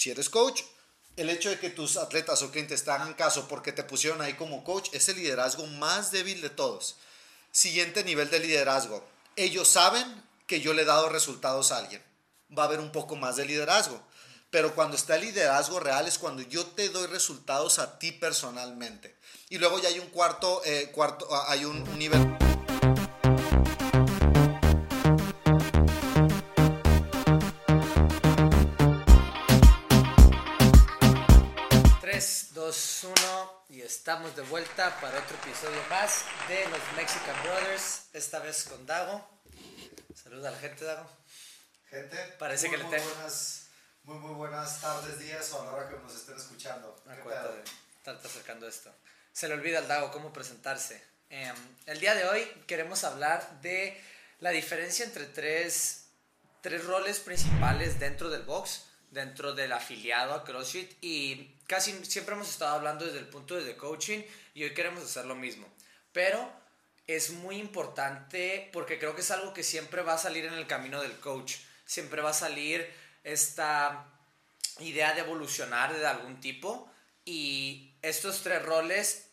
si eres coach, el hecho de que tus atletas o clientes te hagan caso porque te pusieron ahí como coach es el liderazgo más débil de todos. Siguiente nivel de liderazgo. Ellos saben que yo le he dado resultados a alguien. Va a haber un poco más de liderazgo. Pero cuando está el liderazgo real es cuando yo te doy resultados a ti personalmente. Y luego ya hay un cuarto, eh, cuarto ah, hay un, un nivel. 2, 1 y estamos de vuelta para otro episodio más de los Mexican Brothers, esta vez con Dago. Saluda a la gente, Dago. Gente, Parece muy, que le tengo- buenas, muy, muy buenas tardes, días o a la hora que nos estén escuchando. ¿Qué Acuérdate de estarte acercando esto. Se le olvida al Dago cómo presentarse. Em, el día de hoy queremos hablar de la diferencia entre tres, tres roles principales dentro del box, dentro del afiliado a CrossFit y casi siempre hemos estado hablando desde el punto de coaching y hoy queremos hacer lo mismo. Pero es muy importante porque creo que es algo que siempre va a salir en el camino del coach. Siempre va a salir esta idea de evolucionar de algún tipo y estos tres roles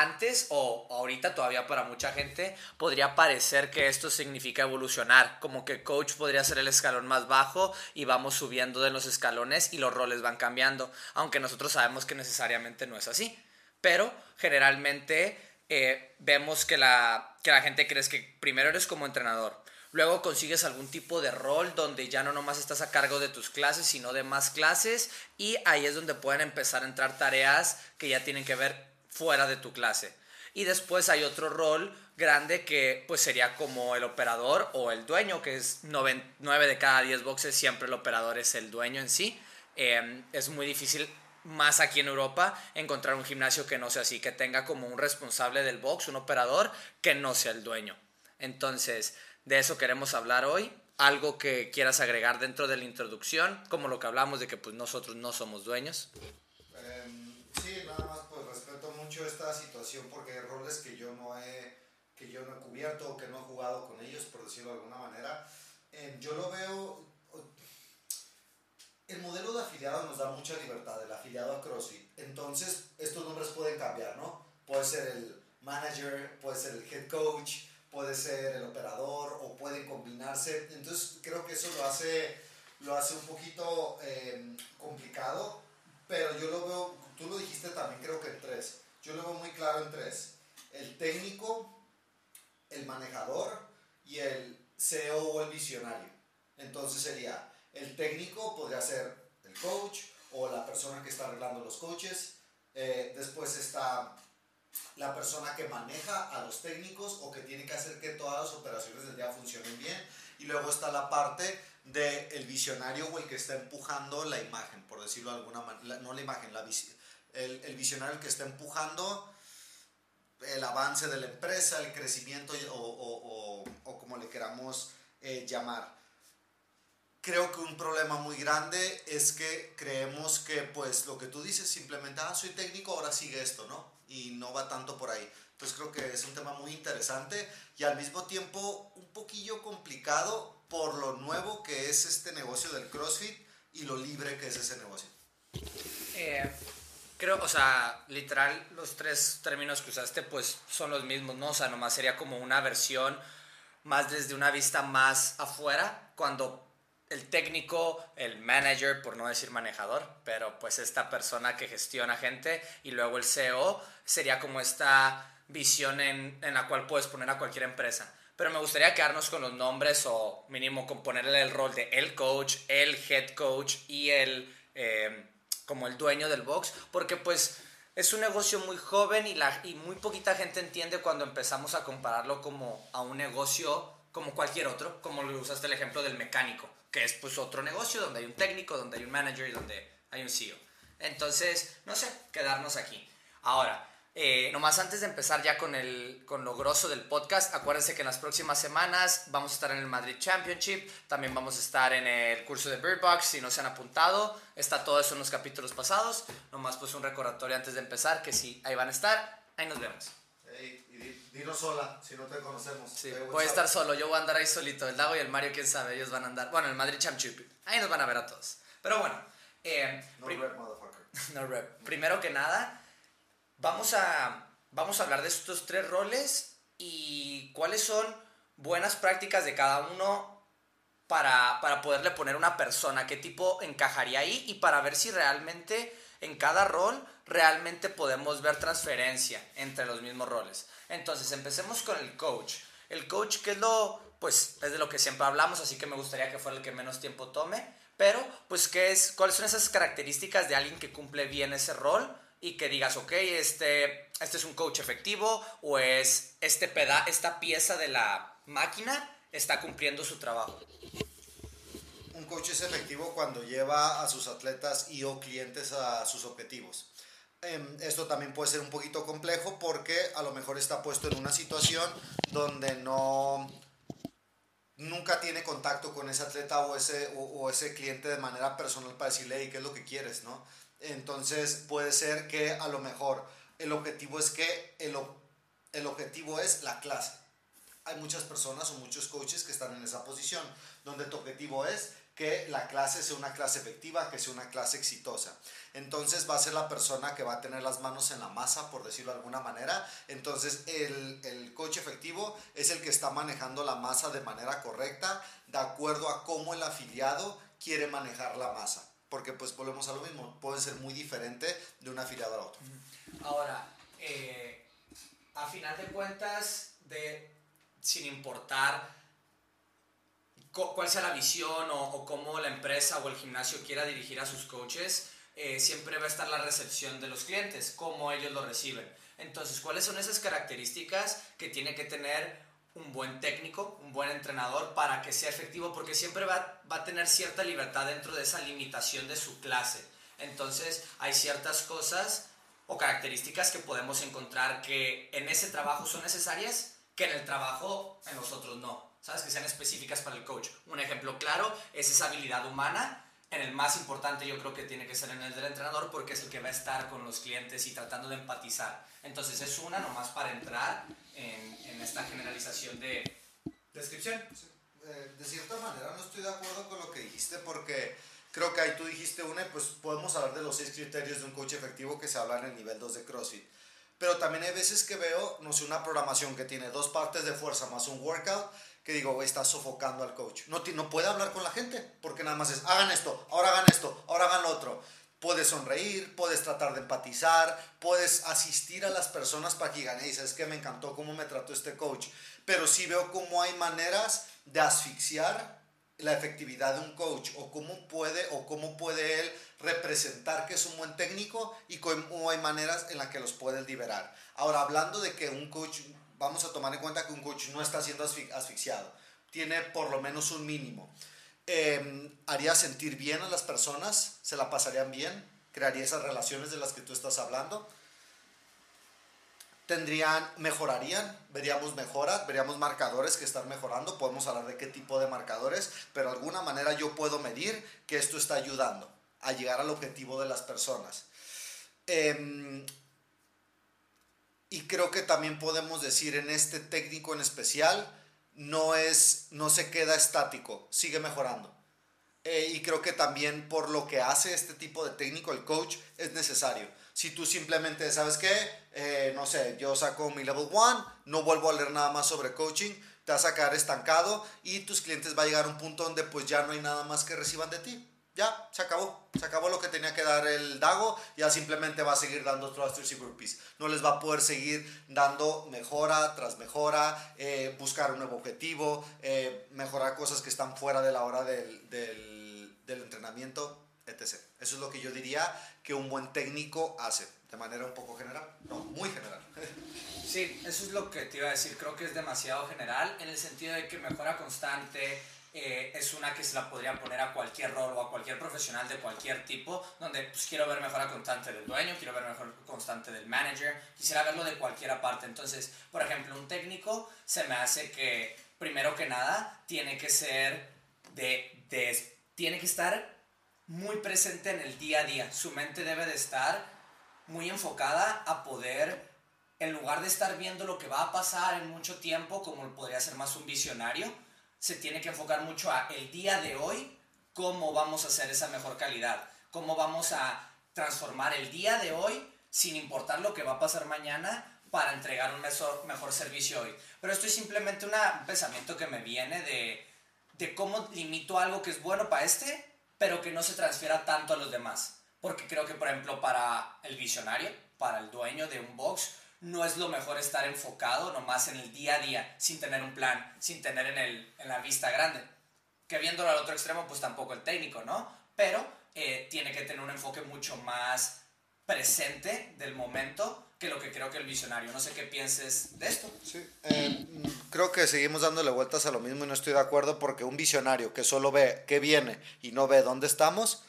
antes o ahorita todavía para mucha gente podría parecer que esto significa evolucionar, como que coach podría ser el escalón más bajo y vamos subiendo de los escalones y los roles van cambiando, aunque nosotros sabemos que necesariamente no es así, pero generalmente eh, vemos que la, que la gente cree que primero eres como entrenador, Luego consigues algún tipo de rol donde ya no nomás estás a cargo de tus clases, sino de más clases y ahí es donde pueden empezar a entrar tareas que ya tienen que ver fuera de tu clase. Y después hay otro rol grande que pues sería como el operador o el dueño, que es 9 de cada 10 boxes, siempre el operador es el dueño en sí. Eh, es muy difícil más aquí en Europa encontrar un gimnasio que no sea así, que tenga como un responsable del box, un operador, que no sea el dueño. Entonces, de eso queremos hablar hoy. Algo que quieras agregar dentro de la introducción, como lo que hablamos de que pues nosotros no somos dueños. Em, sí, nada más pues respeto mucho esta situación porque hay roles que yo no he que yo no he cubierto o que no he jugado con ellos, por decirlo de alguna manera. Em, yo lo veo el modelo de afiliado nos da mucha libertad, el afiliado a CrossFit. Entonces, estos nombres pueden cambiar, ¿no? Puede ser el manager, puede ser el head coach, puede ser el operador o pueden combinarse. Entonces, creo que eso lo hace, lo hace un poquito eh, complicado, pero yo lo veo, tú lo dijiste también, creo que en tres. Yo lo veo muy claro en tres. El técnico, el manejador y el CEO o el visionario. Entonces sería, el técnico podría ser el coach o la persona que está arreglando los coaches. Eh, después está la persona que maneja a los técnicos o que tiene que hacer que todas las operaciones del día funcionen bien. Y luego está la parte del el visionario o el que está empujando la imagen, por decirlo de alguna manera, no la imagen, la vis- el, visionario que está empujando el avance de la empresa, el crecimiento o- o- o como le queramos eh, llamar. Creo que un problema muy grande es que creemos que pues lo que tú dices simplemente, ah, soy técnico, ahora sigue esto, ¿no? Y no va tanto por ahí. Entonces creo que es un tema muy interesante y al mismo tiempo un poquillo complicado por lo nuevo que es este negocio del CrossFit y lo libre que es ese negocio. Eh, creo, o sea, literal, los tres términos que usaste, pues son los mismos, ¿no? O sea, nomás sería como una versión más desde una vista más afuera, cuando el técnico, el manager, por no decir manejador, pero pues esta persona que gestiona gente, y luego el CEO, sería como esta visión en, en la cual puedes poner a cualquier empresa. Pero me gustaría quedarnos con los nombres o mínimo con ponerle el rol de el coach, el head coach y el eh, como el dueño del box, porque pues es un negocio muy joven y, la, y muy poquita gente entiende cuando empezamos a compararlo como a un negocio como cualquier otro, como lo usaste el ejemplo del mecánico, que es pues otro negocio donde hay un técnico, donde hay un manager y donde hay un CEO. Entonces, no sé, quedarnos aquí. Ahora, eh, nomás antes de empezar ya con, el, con lo grosso del podcast, acuérdense que en las próximas semanas vamos a estar en el Madrid Championship, también vamos a estar en el curso de Bird Box, si no se han apuntado, está todo eso en los capítulos pasados, nomás pues un recordatorio antes de empezar, que si ahí van a estar, ahí nos vemos. Ey, y di- dinos sola, si no te conocemos. Sí, voy a estar solo, yo voy a andar ahí solito, el Dago y el Mario, quién sabe, ellos van a andar, bueno, el Madrid Championship, ahí nos van a ver a todos. Pero bueno, Eh, no rep, motherfucker. no rep. Primero que nada, vamos a, vamos a hablar de estos tres roles y cuáles son buenas prácticas de cada uno para, para poderle poner una persona, qué tipo encajaría ahí y para ver si realmente en cada rol realmente podemos ver transferencia entre los mismos roles. Entonces, empecemos con el coach. El coach, que es lo, pues, es de lo que siempre hablamos, así que me gustaría que fuera el que menos tiempo tome. Pero, pues, ¿qué es, ¿cuáles son esas características de alguien que cumple bien ese rol? Y que digas, ok, este, este es un coach efectivo o es este peda esta pieza de la máquina está cumpliendo su trabajo. Un coach es efectivo cuando lleva a sus atletas y o clientes a sus objetivos. Em, esto también puede ser un poquito complejo porque a lo mejor está puesto en una situación donde no nunca tiene contacto con ese atleta o ese, o, ese cliente de manera personal para decirle, hey, ¿qué es lo que quieres? ¿no? Entonces puede ser que a lo mejor el objetivo es que el, el objetivo es la clase. Hay muchas personas o muchos coaches que están en esa posición, donde tu objetivo es que la clase sea una clase efectiva, que sea una clase exitosa. Entonces va a ser la persona que va a tener las manos en la masa, por decirlo de alguna manera. Entonces el, el coach efectivo es el que está manejando la masa de manera correcta, de acuerdo a cómo el afiliado quiere manejar la masa. Porque pues volvemos a lo mismo, puede ser muy diferente de un afiliado a otro. Ahora, eh, a final de cuentas, de, sin importar cuál sea la visión o, cómo la empresa o el gimnasio quiera dirigir a sus coaches, eh, siempre va a estar la recepción de los clientes, cómo ellos lo reciben. Entonces, ¿cuáles son esas características que tiene que tener un buen técnico, un buen entrenador para que sea efectivo? Porque siempre va, va a tener cierta libertad dentro de esa limitación de su clase. Entonces, hay ciertas cosas o características que podemos encontrar que en ese trabajo son necesarias que en el trabajo en los otros no. ¿Sabes? Que sean específicas para el coach. Un ejemplo claro es esa habilidad humana. En el más importante yo creo que tiene que ser en el del entrenador porque es el que va a estar con los clientes y tratando de empatizar. Entonces es una nomás para entrar en, en esta generalización de descripción. Eh, de cierta manera no estoy de acuerdo con lo que dijiste porque creo que ahí tú dijiste una y pues podemos hablar de los seis criterios de un coach efectivo que se hablan en el nivel 2 de CrossFit. Pero también hay veces que veo, no sé, una programación que tiene dos partes de fuerza más un workout que digo, está sofocando al coach. No, no puede hablar con la gente, porque nada más es, hagan esto, ahora hagan esto, ahora hagan otro. Puedes sonreír, puedes tratar de empatizar, puedes asistir a las personas para que digan, hey, ¿sabes qué? Me encantó cómo me trató este coach. Pero sí veo cómo hay maneras de asfixiar la efectividad de un coach o cómo puede o cómo puede él representar que es un buen técnico y cómo hay maneras en las que los puede liberar. Ahora, hablando de que un coach vamos a tomar en cuenta que un coach no está siendo asfixiado, tiene por lo menos un mínimo. Em, haría sentir bien a las personas, se la pasarían bien, crearía esas relaciones de las que tú estás hablando. Tendrían, mejorarían, veríamos mejoras, veríamos marcadores que están mejorando, podemos hablar de qué tipo de marcadores, pero de alguna manera yo puedo medir que esto está ayudando a llegar al objetivo de las personas. Eh, y creo que también podemos decir en este técnico en especial, no, es, no se queda estático, sigue mejorando. Eh, y creo que también por lo que hace este tipo de técnico, el coach, es necesario. Si tú simplemente, ¿sabes qué? Eh, no sé, yo saco mi level 1, no vuelvo a leer nada más sobre coaching, te vas a quedar estancado y tus clientes va a llegar a un punto donde pues ya no hay nada más que reciban de ti ya, se acabó. Se acabó lo que tenía que dar el Dago, ya simplemente va a seguir dando thrusters y burpees. No les va a poder seguir dando mejora tras mejora, eh, buscar un nuevo objetivo, eh, mejorar cosas que están fuera de la hora del, del, del entrenamiento, etc. Eso es lo que yo diría que un buen técnico hace, de manera un poco general, no, muy general. Sí, eso es lo que te iba a decir, creo que es demasiado general en el sentido de que mejora constante, eh, es una que se la podría poner a cualquier rol o a cualquier profesional de cualquier tipo, donde pues, quiero ver mejora constante del dueño, quiero ver mejor constante del manager, quisiera verlo de cualquier parte. Entonces, por ejemplo, un técnico se me hace que, primero que nada, tiene que ser de, de tiene que estar muy presente en el día a día. Su mente debe de estar muy enfocada a poder, en lugar de estar viendo lo que va a pasar en mucho tiempo, como podría ser más un visionario, se tiene que enfocar mucho a el día de hoy, cómo vamos a hacer esa mejor calidad. cómo vamos a transformar el día de hoy sin importar lo que va a pasar mañana para entregar un mejor, mejor servicio hoy. Pero esto es simplemente un pensamiento que me viene de, de cómo limito algo que es bueno para este, pero que no se transfiera tanto a los demás. Porque creo que, por ejemplo, para el visionario, para el dueño de un box, no es lo mejor estar enfocado nomás en el día a día, sin tener un plan, sin tener en, el, en la vista grande. Que viéndolo al otro extremo, pues tampoco el técnico, ¿no? Pero eh, tiene que tener un enfoque mucho más presente del momento que lo que creo que el visionario. No sé qué pienses de esto. Sí, eh, creo que seguimos dándole vueltas a lo mismo y no estoy de acuerdo porque un visionario que solo ve qué viene y no ve dónde estamos,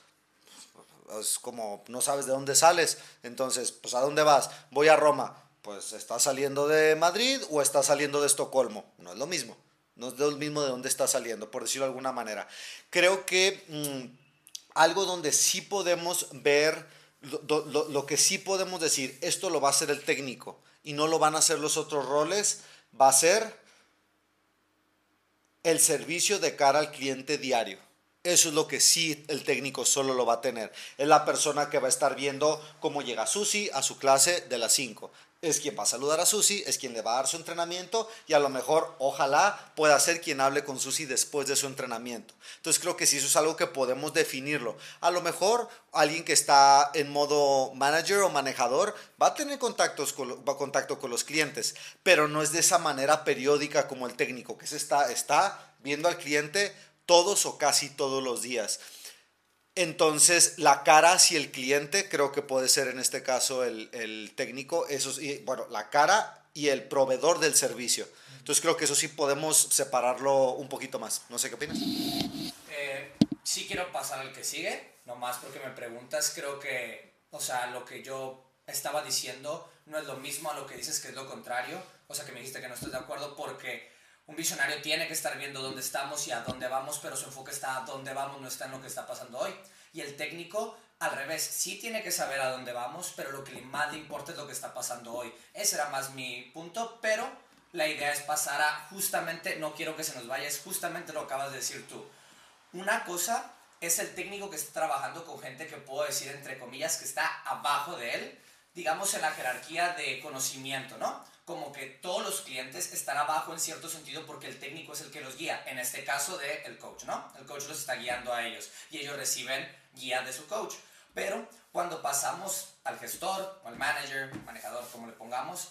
es como no sabes de dónde sales. Entonces, pues ¿a dónde vas? Voy a Roma. Pues ¿estás saliendo de Madrid o estás saliendo de Estocolmo? No es lo mismo. No es lo mismo de dónde está saliendo, por decirlo de alguna manera. Creo que mm, algo donde sí podemos ver lo, que sí podemos decir, esto lo va a hacer el técnico y no lo van a hacer los otros roles, va a ser el servicio de cara al cliente diario. Eso es lo que sí el técnico solo lo va a tener. Es la persona que va a estar viendo cómo llega Susi a su clase de las 5 es quien va a saludar a Susi, es quien le va a dar su entrenamiento y a lo mejor, ojalá, pueda ser quien hable con Susi después de su entrenamiento. Entonces creo que sí, eso es algo que podemos definirlo. A lo mejor alguien que está en modo manager o manejador va a tener contactos con, contacto con los clientes, pero no es de esa manera periódica como el técnico, que se está, está viendo al cliente todos o casi todos los días. Entonces, la cara hacia el cliente creo que puede ser en este caso el, técnico, eso sí, bueno, la cara y el proveedor del servicio. Entonces, creo que eso sí podemos separarlo un poquito más. No sé qué opinas. Eh, sí quiero pasar al que sigue, nomás porque me preguntas, creo que, o sea, lo que yo estaba diciendo no es lo mismo a lo que dices que es lo contrario. O sea, que me dijiste que no estoy de acuerdo porque un visionario tiene que estar viendo dónde estamos y a dónde vamos, pero su enfoque está a dónde vamos, no está en lo que está pasando hoy. Y el técnico, al revés, sí tiene que saber a dónde vamos, pero lo que más le importa es lo que está pasando hoy. Ese era más mi punto, pero la idea es pasar a justamente, no quiero que se nos vaya, es justamente lo que acabas de decir tú. Una cosa es el técnico que está trabajando con gente que puedo decir, entre comillas, que está abajo de él, digamos en la jerarquía de conocimiento, ¿no? Como que todos los clientes están abajo en cierto sentido porque el técnico es el que los guía, en este caso de el coach, ¿no? El coach los está guiando a ellos y ellos reciben guía de su coach. Pero cuando pasamos al gestor o al manager, manejador, como le pongamos,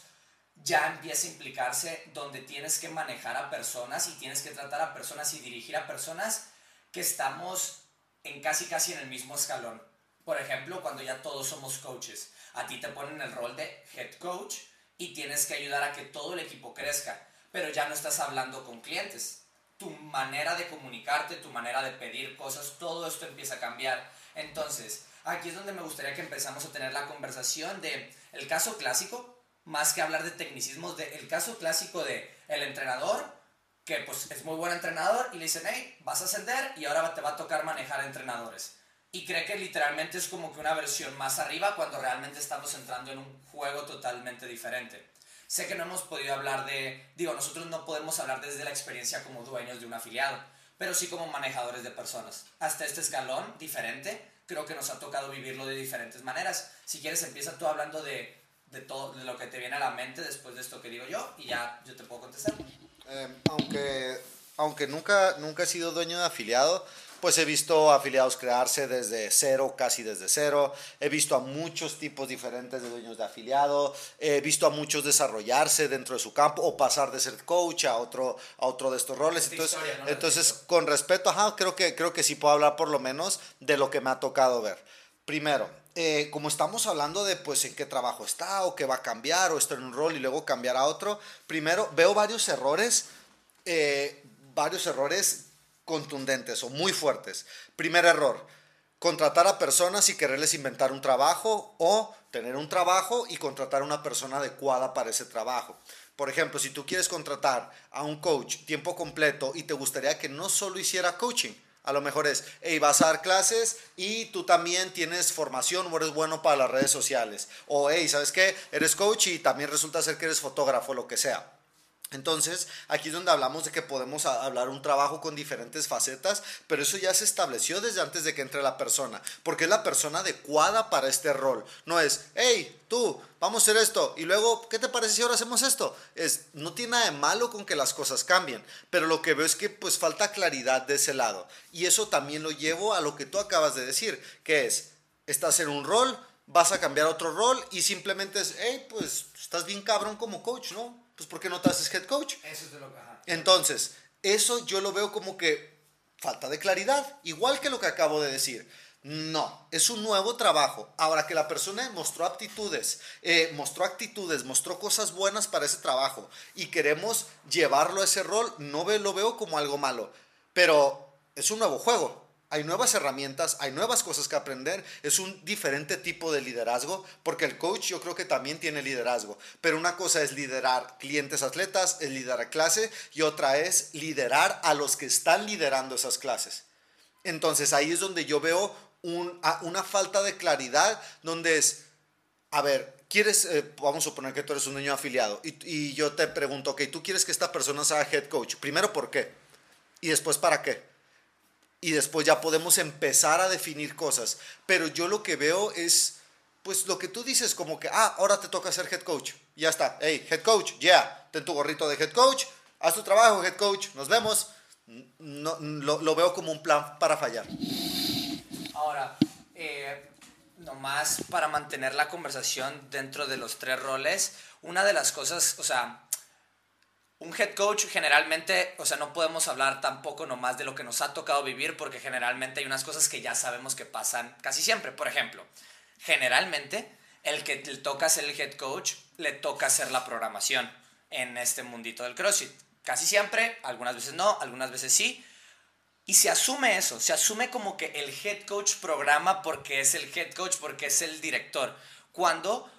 ya empieza a implicarse donde tienes que manejar a personas y tienes que tratar a personas y dirigir a personas que estamos en casi casi en el mismo escalón. Por ejemplo, cuando ya todos somos coaches, a ti te ponen el rol de head coach y tienes que ayudar a que todo el equipo crezca, pero ya no estás hablando con clientes. Tu manera de comunicarte, tu manera de pedir cosas, todo esto empieza a cambiar. Entonces, aquí es donde me gustaría que empezamos a tener la conversación de el caso clásico, más que hablar de tecnicismos, de el caso clásico de el entrenador, que pues es muy buen entrenador y le dicen, hey, vas a ascender y ahora te va a tocar manejar entrenadores y cree que literalmente es como que una versión más arriba cuando realmente estamos entrando en un juego totalmente diferente. Sé que no hemos podido hablar de, digo, nosotros no podemos hablar desde la experiencia como dueños de un afiliado, pero sí como manejadores de personas. Hasta este escalón diferente, creo que nos ha tocado vivirlo de diferentes maneras. Si quieres, empieza tú hablando de, de todo de lo que te viene a la mente después de esto que digo yo y ya yo te puedo contestar. Eh, aunque, aunque nunca, nunca he sido dueño de afiliado, pues he visto afiliados crearse desde cero, casi desde cero. He visto a muchos tipos diferentes de dueños de afiliado. He visto a muchos desarrollarse dentro de su campo o pasar de ser coach a otro, a otro de estos roles. Entonces, entonces con respeto, ajá, creo que, creo que sí puedo hablar por lo menos de lo que me ha tocado ver. Primero, eh, como estamos hablando de pues en qué trabajo está o qué va a cambiar o está en un rol y luego cambiar a otro, primero veo varios errores, eh, varios errores contundentes o muy fuertes. Primer error, contratar a personas y quererles inventar un trabajo o tener un trabajo y contratar a una persona adecuada para ese trabajo. Por ejemplo, si tú quieres contratar a un coach tiempo completo y te gustaría que no solo hiciera coaching, a lo mejor es, hey, vas a dar clases y tú también tienes formación o eres bueno para las redes sociales. O, hey, ¿sabes qué? Eres coach y también resulta ser que eres fotógrafo, lo que sea. Entonces, aquí es donde hablamos de que podemos hablar un trabajo con diferentes facetas, pero eso ya se estableció desde antes de que entre la persona, porque es la persona adecuada para este rol. No es, hey, tú, vamos a hacer esto, y luego, ¿qué te parece si ahora hacemos esto? Es, no tiene nada de malo con que las cosas cambien, pero lo que veo es que pues falta claridad de ese lado. Y eso también lo llevo a lo que tú acabas de decir, que es, estás en un rol, vas a cambiar otro rol y simplemente es, hey, pues estás bien cabrón como coach, ¿no? Pues ¿por qué no te haces head coach? Eso es de lo que... Entonces, eso yo lo veo como que falta de claridad, igual que lo que acabo de decir. No, es un nuevo trabajo. Ahora que la persona mostró aptitudes, eh, mostró actitudes, mostró cosas buenas para ese trabajo y queremos llevarlo a ese rol, no lo veo como algo malo, pero es un nuevo juego hay nuevas herramientas, hay nuevas cosas que aprender, es un diferente tipo de liderazgo, porque el coach yo creo que también tiene liderazgo, pero una cosa es liderar clientes atletas, es liderar clase, y otra es liderar a los que están liderando esas clases. Entonces ahí es donde yo veo una falta de claridad, donde es, a ver, quieres, eh, vamos a suponer que tú eres un niño afiliado, y, y yo te pregunto, ok, tú quieres que esta persona sea head coach, primero, ¿por qué? Y después, ¿para qué? Y después ya podemos empezar a definir cosas. Pero yo lo que veo es, pues lo que tú dices, como que, ah, ahora te toca ser head coach. Ya está, hey, head coach, ya, yeah. ten tu gorrito de head coach, haz tu trabajo, head coach, nos vemos. No, lo, veo como un plan para fallar. Ahora, eh, nomás para mantener la conversación dentro de los tres roles, una de las cosas, o sea, un head coach generalmente, o sea, no podemos hablar tampoco nomás de lo que nos ha tocado vivir porque generalmente hay unas cosas que ya sabemos que pasan casi siempre. Por ejemplo, generalmente el que le toca ser el head coach le toca hacer la programación en este mundito del CrossFit. Casi siempre, algunas veces no, algunas veces sí. Y se asume eso, se asume como que el head coach programa porque es el head coach, porque es el director. Cuando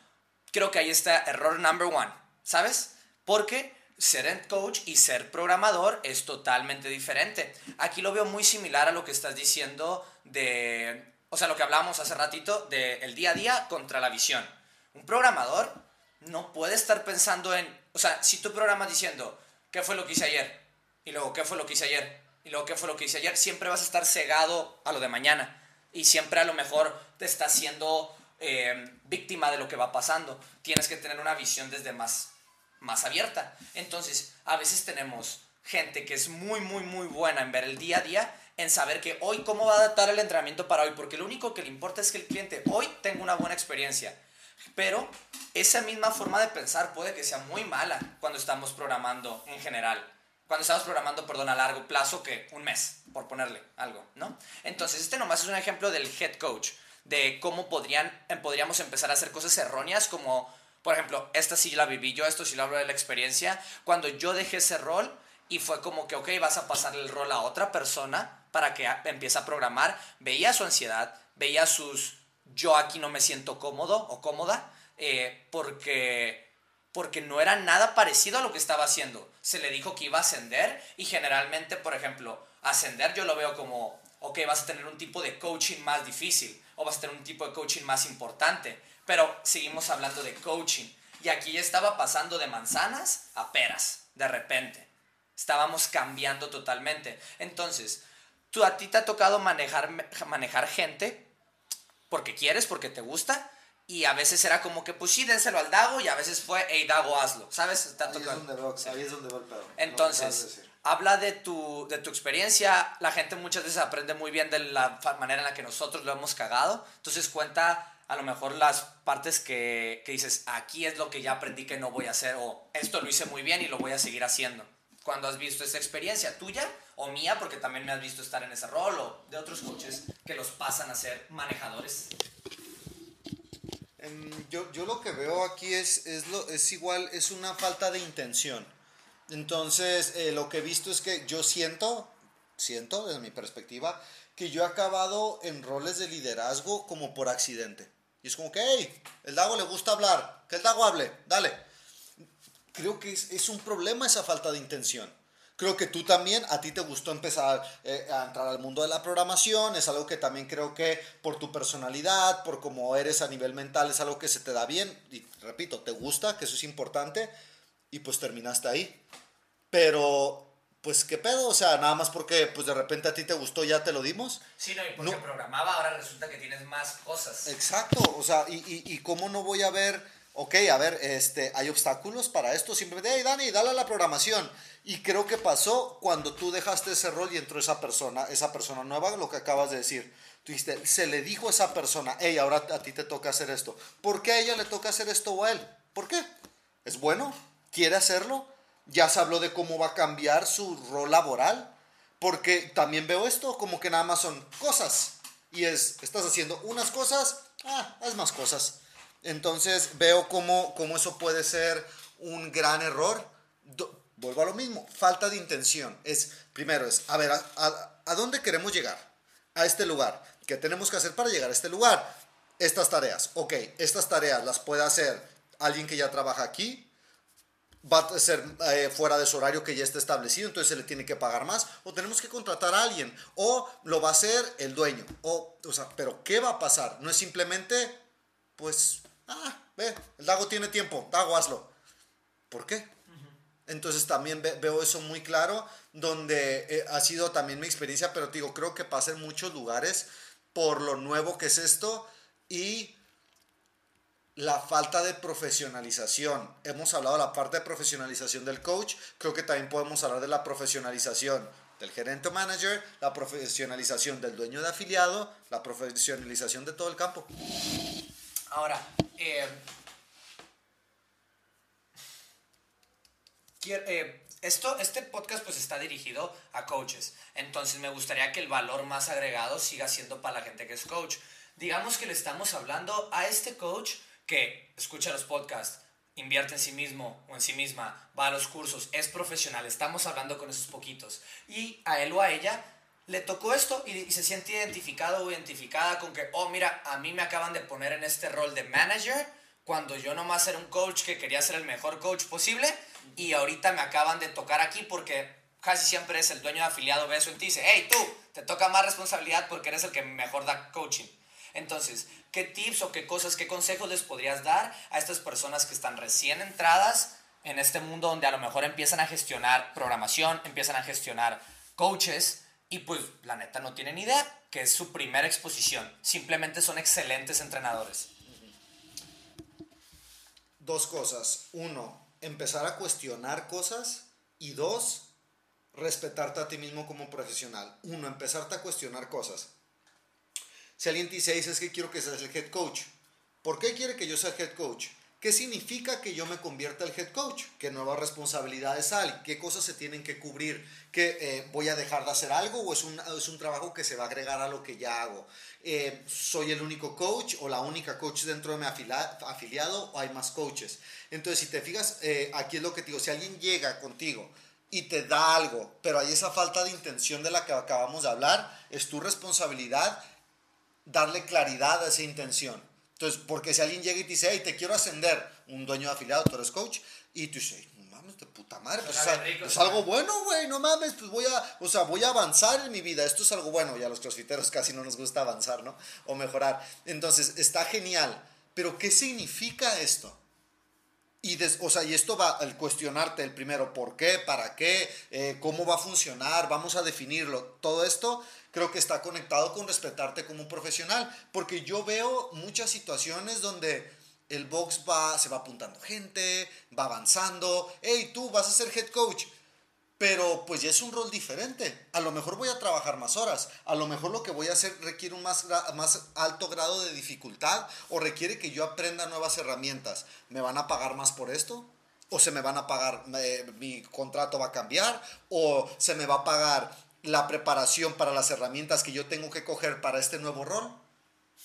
creo que ahí está error number one, ¿sabes? Porque ser head coach y ser programador es totalmente diferente. Aquí lo veo muy similar a lo que estás diciendo de, o sea, lo que hablábamos hace ratito de el día a día contra la visión. Un programador no puede estar pensando en, o sea, si tú programas diciendo, ¿qué fue lo que hice ayer? Y luego, ¿qué fue lo que hice ayer? Y luego, ¿qué fue lo que hice ayer? Siempre vas a estar cegado a lo de mañana. Y siempre a lo mejor te estás siendo eh, víctima de lo que va pasando. Tienes que tener una visión desde más más abierta. Entonces, a veces tenemos gente que es muy, muy, muy buena en ver el día a día, en saber que hoy cómo va a adaptar el entrenamiento para hoy, porque lo único que le importa es que el cliente hoy tenga una buena experiencia. Pero esa misma forma de pensar puede que sea muy mala cuando estamos programando en general. Cuando estamos programando, perdón, a largo plazo que un mes, por ponerle algo, ¿no? Entonces, este nomás es un ejemplo del head coach, de cómo podrían, podríamos empezar a hacer cosas erróneas como por ejemplo, esta sí la viví yo, esto sí lo hablo de la experiencia. Cuando yo dejé ese rol y fue como que, ok, vas a pasarle el rol a otra persona para que empiece a programar, veía su ansiedad, veía sus, yo aquí no me siento cómodo o cómoda, eh, porque, porque no era nada parecido a lo que estaba haciendo. Se le dijo que iba a ascender y generalmente, por ejemplo, ascender yo lo veo como, ok, vas a tener un tipo de coaching más difícil o vas a tener un tipo de coaching más importante pero seguimos hablando de coaching. Y aquí ya estaba pasando de manzanas a peras, de repente. Estábamos cambiando totalmente. Entonces, tú a ti te ha tocado manejar, manejar gente porque quieres, porque te gusta. Y a veces era como que, pues sí, dénselo al Dago. Y a veces fue, hey, Dago, hazlo. ¿Sabes? ahí, es donde veo, ahí es donde veo el pedo. Entonces, habla de tu, de tu experiencia. La gente muchas veces aprende muy bien de la manera en la que nosotros lo hemos cagado. Entonces, cuenta a lo mejor las partes que, que, dices, aquí es lo que ya aprendí que no voy a hacer, o esto lo hice muy bien y lo voy a seguir haciendo. Cuando has visto esa experiencia tuya o mía, porque también me has visto estar en ese rol, o de otros coaches que los pasan a ser manejadores. Em, yo, yo lo que veo aquí es, es, lo, es igual, es una falta de intención. Entonces, eh, lo que he visto es que yo siento, siento desde mi perspectiva, que yo he acabado en roles de liderazgo como por accidente. Y es como que, hey, el Dago le gusta hablar, que el Dago hable, dale. Creo que es, un problema esa falta de intención. Creo que tú también, a ti te gustó empezar eh, a entrar al mundo de la programación, es algo que también creo que por tu personalidad, por cómo eres a nivel mental, es algo que se te da bien. Y repito, te gusta, que eso es importante. y pues terminaste ahí. Pero pues qué pedo, o sea, nada más porque pues de repente a ti te gustó, ya te lo dimos. Sí, no, y porque programaba, ahora resulta que tienes más cosas. Exacto, o sea, y, y, y cómo no voy a ver, ok, a ver, este, hay obstáculos para esto, simplemente, hey Dani, dale a la programación. Y creo que pasó cuando tú dejaste ese rol y entró esa persona, esa persona nueva, lo que acabas de decir. Tú dijiste, se le dijo a esa persona, hey, ahora a ti te toca hacer esto. ¿Por qué a ella le toca hacer esto o a él? ¿Por qué? ¿Es bueno? ¿Quiere hacerlo? Ya se habló de cómo va a cambiar su rol laboral, porque también veo esto como que nada más son cosas, y es, estás haciendo unas cosas, ah, haz más cosas. Entonces veo cómo, cómo eso puede ser un gran error. vuelvo a lo mismo, falta de intención. Es, primero es, a ver, a, a dónde queremos llegar? A este lugar. ¿Qué tenemos que hacer para llegar a este lugar? Estas tareas. Ok, estas tareas las puede hacer alguien que ya trabaja aquí, va a ser eh, fuera de su horario que ya está establecido, entonces se le tiene que pagar más, o tenemos que contratar a alguien, o lo va a hacer el dueño, o, o sea, pero ¿qué va a pasar? No es simplemente, pues, ah, ve, el Dago tiene tiempo, Dago, hazlo. ¿Por qué? Entonces también veo eso muy claro, donde eh, ha sido también mi experiencia, pero digo, creo que pasa en muchos lugares por lo nuevo que es esto y la falta de profesionalización. Hemos hablado de la parte de profesionalización del coach, creo que también podemos hablar de la profesionalización del gerente manager, la profesionalización del dueño de afiliado, la profesionalización de todo el campo. Ahora, eh, eh, esto, este podcast pues está dirigido a coaches, entonces me gustaría que el valor más agregado siga siendo para la gente que es coach. Digamos que le estamos hablando a este coach que escucha los podcasts, invierte en sí mismo o en sí misma, va a los cursos, es profesional, estamos hablando con esos poquitos. Y a él o a ella le tocó esto y, se siente identificado o identificada con que, oh, mira, a mí me acaban de poner en este rol de manager cuando yo nomás era un coach que quería ser el mejor coach posible y ahorita me acaban de tocar aquí porque casi siempre es el dueño de afiliado, ve eso en ti y dice, hey, tú, te toca más responsabilidad porque eres el que mejor da coaching. Entonces, ¿qué tips o qué cosas, qué consejos les podrías dar a estas personas que están recién entradas en este mundo donde a lo mejor empiezan a gestionar programación, empiezan a gestionar coaches y pues la neta no tienen idea que es su primera exposición. Simplemente son excelentes entrenadores. Dos cosas. Uno, empezar a cuestionar cosas y dos, respetarte a ti mismo como profesional. Uno, empezarte a cuestionar cosas. Si alguien te dice, es que quiero que seas el head coach. ¿Por qué quiere que yo sea el head coach? ¿Qué significa que yo me convierta el head coach? ¿Qué nuevas responsabilidades hay? ¿Qué cosas se tienen que cubrir? ¿Que eh, voy a dejar de hacer algo o es un, es un trabajo que se va a agregar a lo que ya hago? Eh, ¿Soy el único coach o la única coach dentro de mi afiliado o hay más coaches? Entonces, si te fijas, eh, aquí es lo que te digo, si alguien llega contigo y te da algo, pero hay esa falta de intención de la que acabamos de hablar, es tu responsabilidad darle claridad a esa intención. Entonces, porque si alguien llega y te dice, hey, te quiero ascender, un dueño de afiliado, tú eres coach, y tú dices, no mames, de puta madre, pues, es algo bueno, güey, no mames, pues voy a, o sea, voy a avanzar en mi vida, esto es algo bueno, y a los crossfiteros casi no nos gusta avanzar, ¿no? O mejorar. Entonces, está genial, pero ¿qué significa esto? Y, o sea, y esto va al cuestionarte el primero, ¿por qué? ¿Para qué? Eh, ¿Cómo va a funcionar? Vamos a definirlo. Todo esto creo que está conectado con respetarte como un profesional, porque yo veo muchas situaciones donde el box va, se va apuntando gente, va avanzando, hey, tú vas a ser head coach, pero pues ya es un rol diferente. A lo mejor voy a trabajar más horas, a lo mejor lo que voy a hacer requiere un más, más alto grado de dificultad o requiere que yo aprenda nuevas herramientas. ¿Me van a pagar más por esto? ¿O se me van a pagar, mi contrato va a cambiar? ¿O se me va a pagar la preparación para las herramientas que yo tengo que coger para este nuevo rol.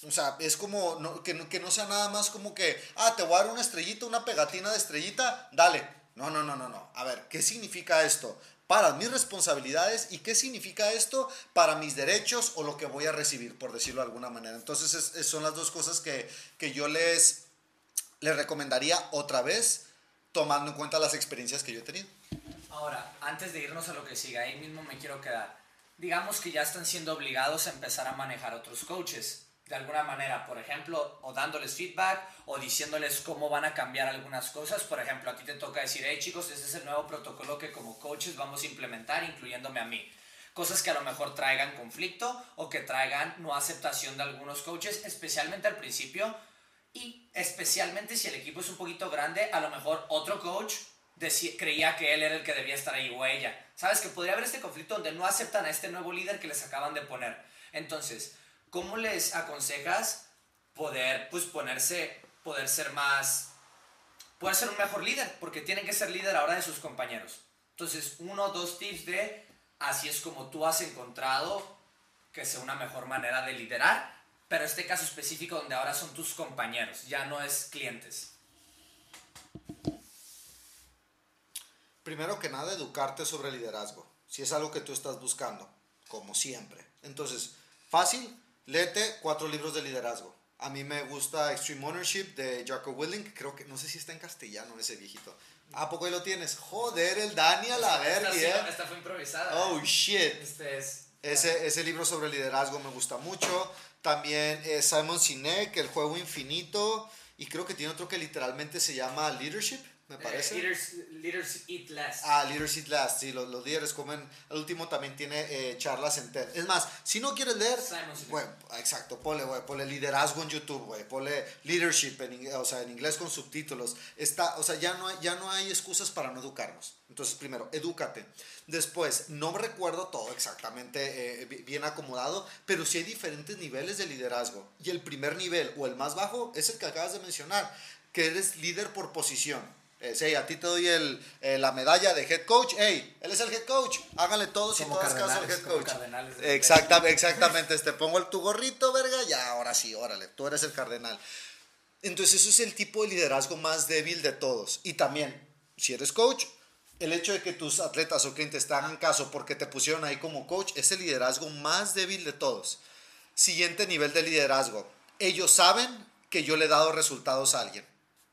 O sea, es como que, que, no sea nada más como que, ah, te voy a dar una estrellita, una pegatina de estrellita, dale. No, no, no, no, no. A ver, ¿qué significa esto? Para mis responsabilidades y qué significa esto para mis derechos o lo que voy a recibir, por decirlo de alguna manera. Entonces, son las dos cosas que, que yo les, les recomendaría otra vez, tomando en cuenta las experiencias que yo he tenido. Ahora, antes de irnos a lo que siga, ahí mismo me quiero quedar. Digamos que ya están siendo obligados a empezar a manejar otros coaches de alguna manera, por ejemplo, o dándoles feedback o diciéndoles cómo van a cambiar algunas cosas. Por ejemplo, a ti te toca decir, hey chicos, este es el nuevo protocolo que como coaches vamos a implementar, incluyéndome a mí. Cosas que a lo mejor traigan conflicto o que traigan no aceptación de algunos coaches, especialmente al principio. Y especialmente si el equipo es un poquito grande, a lo mejor otro coach creía que él era el que debía estar ahí o ella. Sabes que podría haber este conflicto donde no aceptan a este nuevo líder que les acaban de poner. Entonces, ¿cómo les aconsejas poder pues ponerse, poder ser más, poder ser un mejor líder? Porque tienen que ser líder ahora de sus compañeros. Entonces, uno dos tips de así es como tú has encontrado que sea una mejor manera de liderar, pero este caso específico donde ahora son tus compañeros, ya no es clientes. Primero que nada, educarte sobre liderazgo, si es algo que tú estás buscando, como siempre. Entonces, fácil, léete cuatro libros de liderazgo. A mí me gusta Extreme Ownership de Jocko Willing, creo que no sé si está en castellano ese viejito. ¿A poco ahí lo tienes? Joder, el Dani a verga. Esta, esta, fue improvisada. Oh, shit. Este es... Ese, ese libro sobre liderazgo me gusta mucho. También eh, Simon Sinek, El Juego Infinito. Y creo que tiene otro que literalmente se llama Leadership me eh, parece. leaders, Eat Last. Ah, Leaders Eat Last, sí, los, los líderes comen. El último también tiene eh, charlas en TED. Es más, si no quieres leer, bueno, exacto, ponle, güey, ponle liderazgo en YouTube, güey, ponle leadership, en, o sea, en inglés con subtítulos. Está, o sea, ya no, hay, ya no hay excusas para no educarnos. Entonces, primero, edúcate. Después, no recuerdo todo exactamente eh, bien acomodado, pero sí hay diferentes niveles de liderazgo. Y el primer nivel o el más bajo es el que acabas de mencionar, que eres líder por posición eh, sí, a ti te doy el, eh, la medalla de head coach. Hey, él es el head coach. Háganle todos y todas caso al head coach. Exactamente, exactamente. Te pongo el, tu gorrito, verga. Ya, ahora sí, órale. Tú eres el cardenal. Entonces, eso es el tipo de liderazgo más débil de todos. Y también, si eres coach, el hecho de que tus atletas o clientes te hagan caso porque te pusieron ahí como coach es el liderazgo más débil de todos. Siguiente nivel de liderazgo. Ellos saben que yo le he dado resultados a alguien.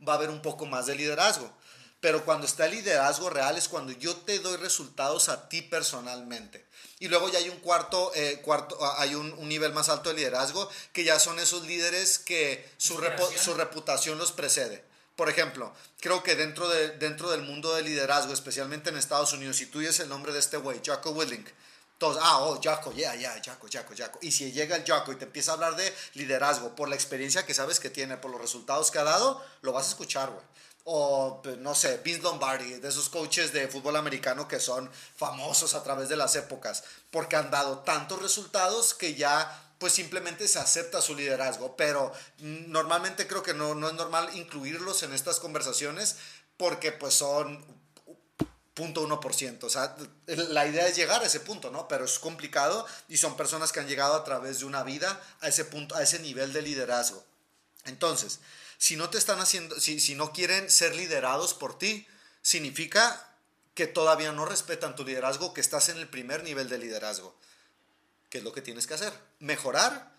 Va a haber un poco más de liderazgo pero cuando está el liderazgo real es cuando yo te doy resultados a ti personalmente. Y luego ya hay un cuarto, eh, cuarto ah, hay un, un, nivel más alto de liderazgo, que ya son esos líderes que su, su reputación los precede. Por ejemplo, creo que dentro, de, dentro del mundo del liderazgo, especialmente en Estados Unidos, si tú dices el nombre de este güey, Jocko Willing, todos, ah, oh, Jaco, yeah, yeah, Jaco, Jaco, Jaco. Y si llega el Jaco y te empieza a hablar de liderazgo por la experiencia que sabes que tiene, por los resultados que ha dado, lo vas a escuchar, güey o pues, no sé, Vince Lombardi, de esos coaches de fútbol americano que son famosos a través de las épocas, porque han dado tantos resultados que ya pues simplemente se acepta su liderazgo, pero normalmente creo que no, no es normal incluirlos en estas conversaciones porque pues son 0.1%, o sea, la idea es llegar a ese punto, ¿no? Pero es complicado y son personas que han llegado a través de una vida a ese punto, a ese nivel de liderazgo. Entonces, si no te están haciendo, si, si no quieren ser liderados por ti, significa que todavía no respetan tu liderazgo, que estás en el primer nivel de liderazgo. ¿Qué es lo que tienes que hacer? Mejorar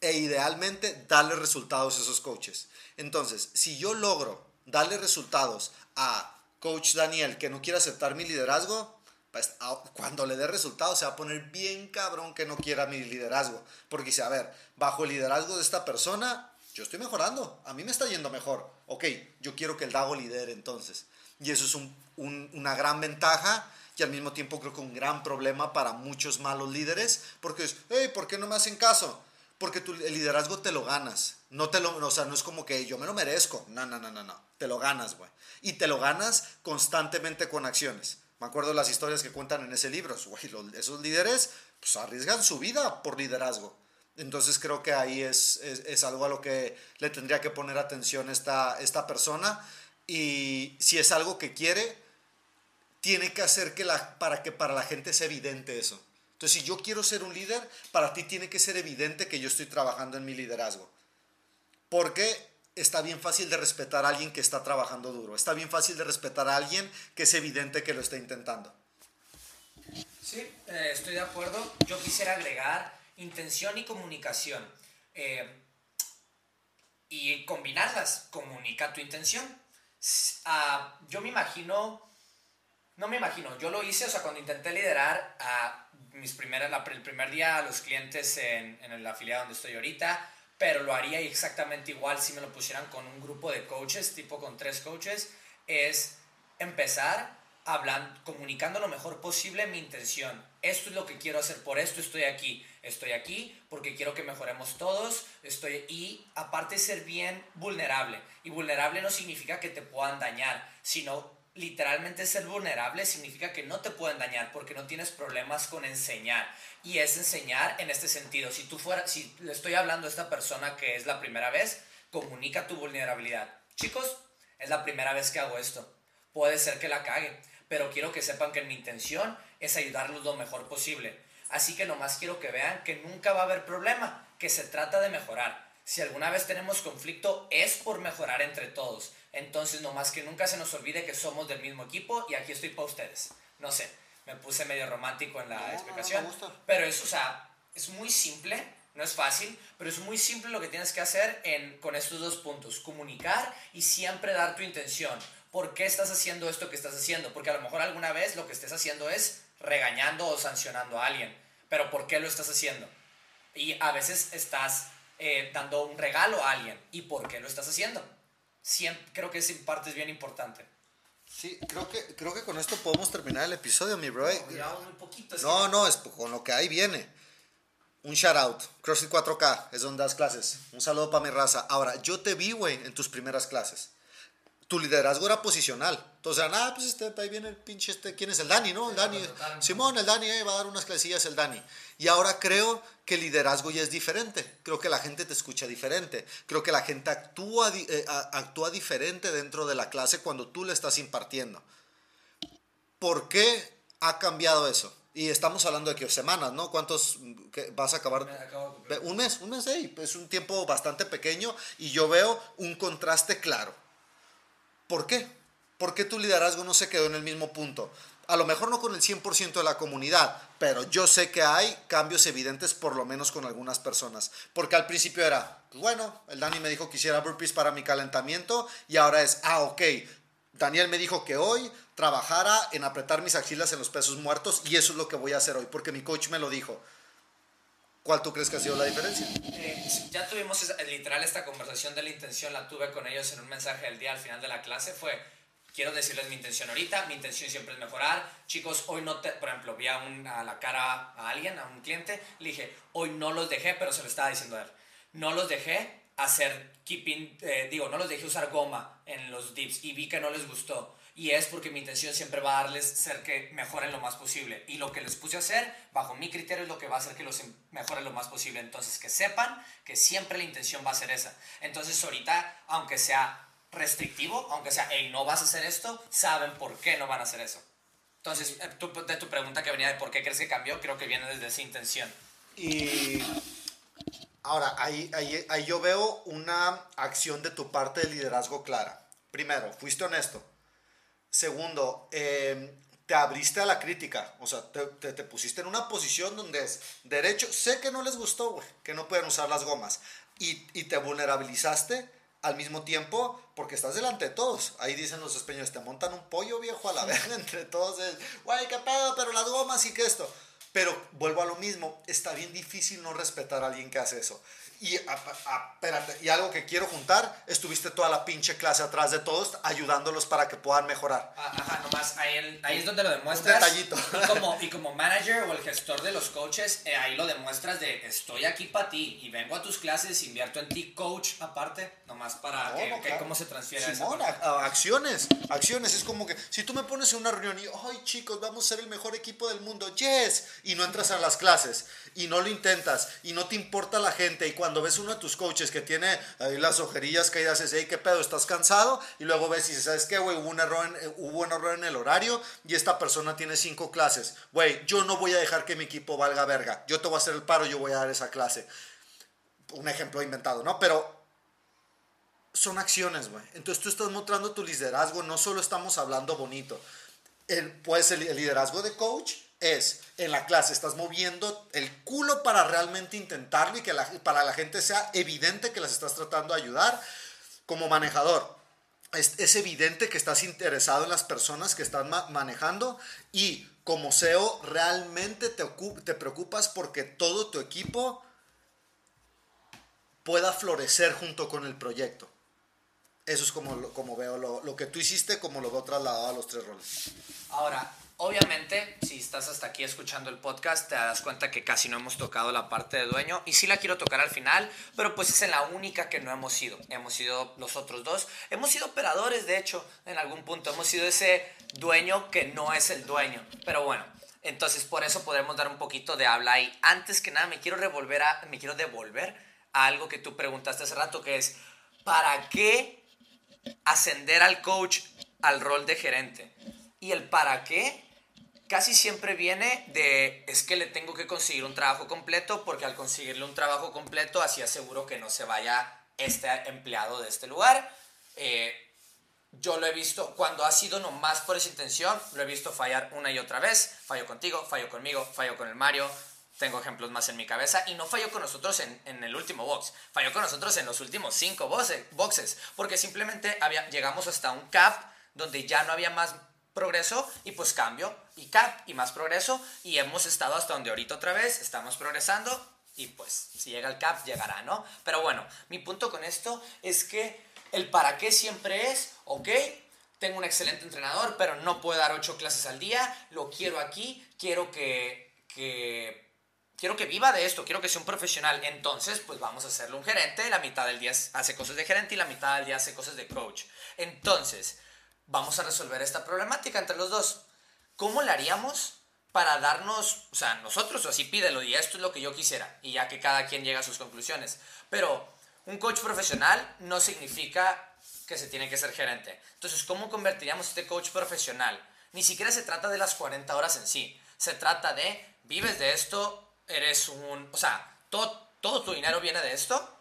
e idealmente darle resultados a esos coaches. Entonces, si yo logro darle resultados a coach Daniel que no quiere aceptar mi liderazgo, pues, cuando le dé resultados se va a poner bien cabrón que no quiera mi liderazgo. Porque dice, a ver, bajo el liderazgo de esta persona, yo estoy mejorando, a mí me está yendo mejor. Ok, yo quiero que el Dago lidere entonces. Y eso es una gran ventaja y al mismo tiempo creo que un gran problema para muchos malos líderes, porque es, hey, ¿por qué no me hacen caso? Porque tu, el liderazgo te lo ganas. No te lo, o sea, no es como que yo me lo merezco. No, no, no, no, no. Te lo ganas, güey. Y te lo ganas constantemente con acciones. Me acuerdo de las historias que cuentan en ese libro. Güey, esos líderes pues, arriesgan su vida por liderazgo. Entonces creo que ahí es, es, algo a lo que le tendría que poner atención esta, esta persona. Y si es algo que quiere, tiene que hacer que la, para que para la gente sea evidente eso. Entonces, si yo quiero ser un líder, para ti tiene que ser evidente que yo estoy trabajando en mi liderazgo. Porque está bien fácil de respetar a alguien que está trabajando duro. Está bien fácil de respetar a alguien que es evidente que lo está intentando. Sí, eh, estoy de acuerdo. Yo quisiera agregar intención y comunicación. Eh, y combinarlas, comunica tu intención. Ah, yo me imagino, no me imagino, yo lo hice, o sea, cuando intenté liderar a mis primeras, el primer día a los clientes en, en la afiliado donde estoy ahorita, pero lo haría exactamente igual si me lo pusieran con un grupo de coaches, tipo con tres coaches, es empezar hablando, comunicando lo mejor posible mi intención. Esto es lo que quiero hacer, por esto estoy aquí. Estoy aquí porque quiero que mejoremos todos. Estoy y aparte ser bien vulnerable. Y vulnerable no significa que te puedan dañar, sino literalmente ser vulnerable significa que no te pueden dañar porque no tienes problemas con enseñar. Y es enseñar en este sentido. Si tú fuera, si le estoy hablando a esta persona que es la primera vez, comunica tu vulnerabilidad. Chicos, es la primera vez que hago esto. Puede ser que la cague, pero quiero que sepan que mi intención es ayudarlos lo mejor posible. Así que nomás quiero que vean que nunca va a haber problema, que se trata de mejorar. Si alguna vez tenemos conflicto es por mejorar entre todos. Entonces nomás que nunca se nos olvide que somos del mismo equipo y aquí estoy para ustedes. No sé, me puse medio romántico en la explicación. pero es, o sea, es muy simple, no es fácil, pero es muy simple lo que tienes que hacer en, con estos dos puntos. Comunicar y siempre dar tu intención. ¿Por qué estás haciendo esto que estás haciendo? Porque a lo mejor alguna vez lo que estés haciendo es regañando o sancionando a alguien. Pero ¿por qué lo estás haciendo? Y a veces estás eh, dando un regalo a alguien. ¿Y por qué lo estás haciendo? Siempre, creo que esa parte es bien importante. Sí, creo que, creo que con esto podemos terminar el episodio, mi bro. No, un poquito, no, no, es con lo que ahí viene. Un shout out. CrossFit 4K es donde das clases. Un saludo para mi raza. Ahora, yo te vi, güey, en tus primeras clases tu liderazgo era posicional. Entonces, pues este, ahí viene el pinche, este, ¿quién es el Dani, no? El Dani. Simón, el Dani, eh, va a dar unas clasillas el Dani. Y ahora creo que el liderazgo ya es diferente. Creo que la gente te escucha diferente. Creo que la gente actúa, eh, actúa diferente dentro de la clase cuando tú le estás impartiendo. ¿Por qué ha cambiado eso? Y estamos hablando de que semanas, ¿no? ¿Cuántos vas a acabar? Un mes, un mes, hey, es un tiempo bastante pequeño y yo veo un contraste claro ¿Por qué? ¿Por qué tu liderazgo no se quedó en el mismo punto? A lo mejor no con el 100% de la comunidad, pero yo sé que hay cambios evidentes por lo menos con algunas personas. Porque al principio era, pues bueno, el Dani me dijo que hiciera burpees para mi calentamiento y ahora es, ah, ok, Daniel me dijo que hoy trabajara en apretar mis axilas en los pesos muertos y eso es lo que voy a hacer hoy, porque mi coach me lo dijo. ¿Cuál tú crees que ha sido la diferencia? Eh, ya tuvimos literal esta conversación de la intención, la tuve con ellos en un mensaje del día al final de la clase, fue, quiero decirles mi intención ahorita, mi intención siempre es mejorar. Chicos, hoy no te, por ejemplo, vi a, a la cara a alguien, a un cliente, le dije, hoy no los dejé, pero se lo estaba diciendo a él, no los dejé hacer keeping, eh, digo, no los dejé usar goma en los dips y vi que no les gustó y es porque mi intención siempre va a darles ser que mejoren lo más posible. Y lo que les puse a hacer, bajo mi criterio, es lo que va a hacer que los em, mejoren lo más posible. Entonces, que sepan que siempre la intención va a ser esa. Entonces, ahorita, aunque sea restrictivo, aunque sea, hey, no vas a hacer esto, saben por qué no van a hacer eso. Entonces, eh, de tu pregunta que venía de por qué crees que cambió, creo que viene desde esa intención. Y ahora, ahí, ahí, ahí yo veo una acción de tu parte de liderazgo clara. Primero, fuiste honesto Segundo, em, te abriste a la crítica, o sea, te, te, pusiste en una posición donde es derecho, sé que no les gustó, güey, que no pueden usar las gomas, y, y, te vulnerabilizaste al mismo tiempo porque estás delante de todos. Ahí dicen los españoles, te montan un pollo viejo a la verga entre todos, es, güey, qué pedo, pero las gomas y que esto. Pero vuelvo a lo mismo, está bien difícil no respetar a alguien que hace eso. Y, espérate, y algo que quiero juntar, estuviste toda la pinche clase atrás de todos ayudándolos para que puedan mejorar. Ah, ajá, nomás ahí, ahí es donde lo demuestras. Un detallito. Y como, y como manager o el gestor de los coaches, eh, ahí lo demuestras de estoy aquí para ti y vengo a tus clases, invierto en ti, coach, aparte, nomás para que, cómo se transfiere Simón, acciones, acciones. Es como que si tú me pones en una reunión y, ay chicos, vamos a ser el mejor equipo del mundo, yes, y no entras a las clases y no lo intentas y no te importa la gente y cuando cuando ves uno de tus coaches que tiene ahí las ojerillas caídas, es, hey, ¿qué pedo? ¿Estás cansado? Y luego ves y dices, ¿sabes qué, güey? Hubo, un error en, eh, hubo un error en el horario y esta persona tiene cinco clases. Güey, yo no voy a dejar que mi equipo valga verga. Yo te voy a hacer el paro, yo voy a dar esa clase. Un ejemplo inventado, ¿no? Pero son acciones, güey. Entonces tú estás mostrando tu liderazgo, no solo estamos hablando bonito. El, pues el liderazgo de coach es en la clase estás moviendo el culo para realmente intentarlo y que para la gente sea evidente que las estás tratando de ayudar como manejador. Es, evidente que estás interesado en las personas que están manejando y como CEO realmente te, te preocupas porque todo tu equipo pueda florecer junto con el proyecto. Eso es como, como veo lo, lo que tú hiciste, como lo veo trasladado a los tres roles. Ahora, Obviamente, si estás hasta aquí escuchando el podcast, te das cuenta que casi no hemos tocado la parte de dueño y sí la quiero tocar al final, pero pues es en la única que no hemos sido. Hemos sido los otros dos. Hemos sido operadores, de hecho, en algún punto. Hemos sido ese dueño que no es el dueño. Pero bueno, entonces por eso podemos dar un poquito de habla y antes que nada me quiero revolver a, me quiero devolver a algo que tú preguntaste hace rato que es ¿para qué ascender al coach al rol de gerente? Y el para qué casi siempre viene de es que le tengo que conseguir un trabajo completo porque al conseguirle un trabajo completo así aseguro que no se vaya este empleado de este lugar. Eh, yo lo he visto cuando ha sido nomás por esa intención, lo he visto fallar una y otra vez. Fallo contigo, fallo conmigo, fallo con el Mario. Tengo ejemplos más en mi cabeza y no falló con nosotros en, en el último box, falló con nosotros en los últimos cinco boxes, porque simplemente había, llegamos hasta un cap donde ya no había más progreso y pues cambio y cap y más progreso y hemos estado hasta donde ahorita otra vez estamos progresando y pues si llega el cap llegará, ¿no? Pero bueno, mi punto con esto es que el para qué siempre es, ok, tengo un excelente entrenador, pero no puedo dar ocho clases al día, lo quiero aquí, quiero que, quiero que viva de esto, quiero que sea un profesional. Entonces, pues vamos a hacerlo un gerente. La mitad del día hace cosas de gerente y la mitad del día hace cosas de coach. Entonces, vamos a resolver esta problemática entre los dos. ¿Cómo le haríamos para darnos, o sea, nosotros así pídelo y esto es lo que yo quisiera y ya que cada quien llega a sus conclusiones. Pero un coach profesional no significa que se tiene que ser gerente. Entonces, ¿cómo convertiríamos este coach profesional? Ni siquiera se trata de las 40 horas en sí. Se trata de, vives de esto, eres un, o sea, todo, todo tu dinero viene de esto,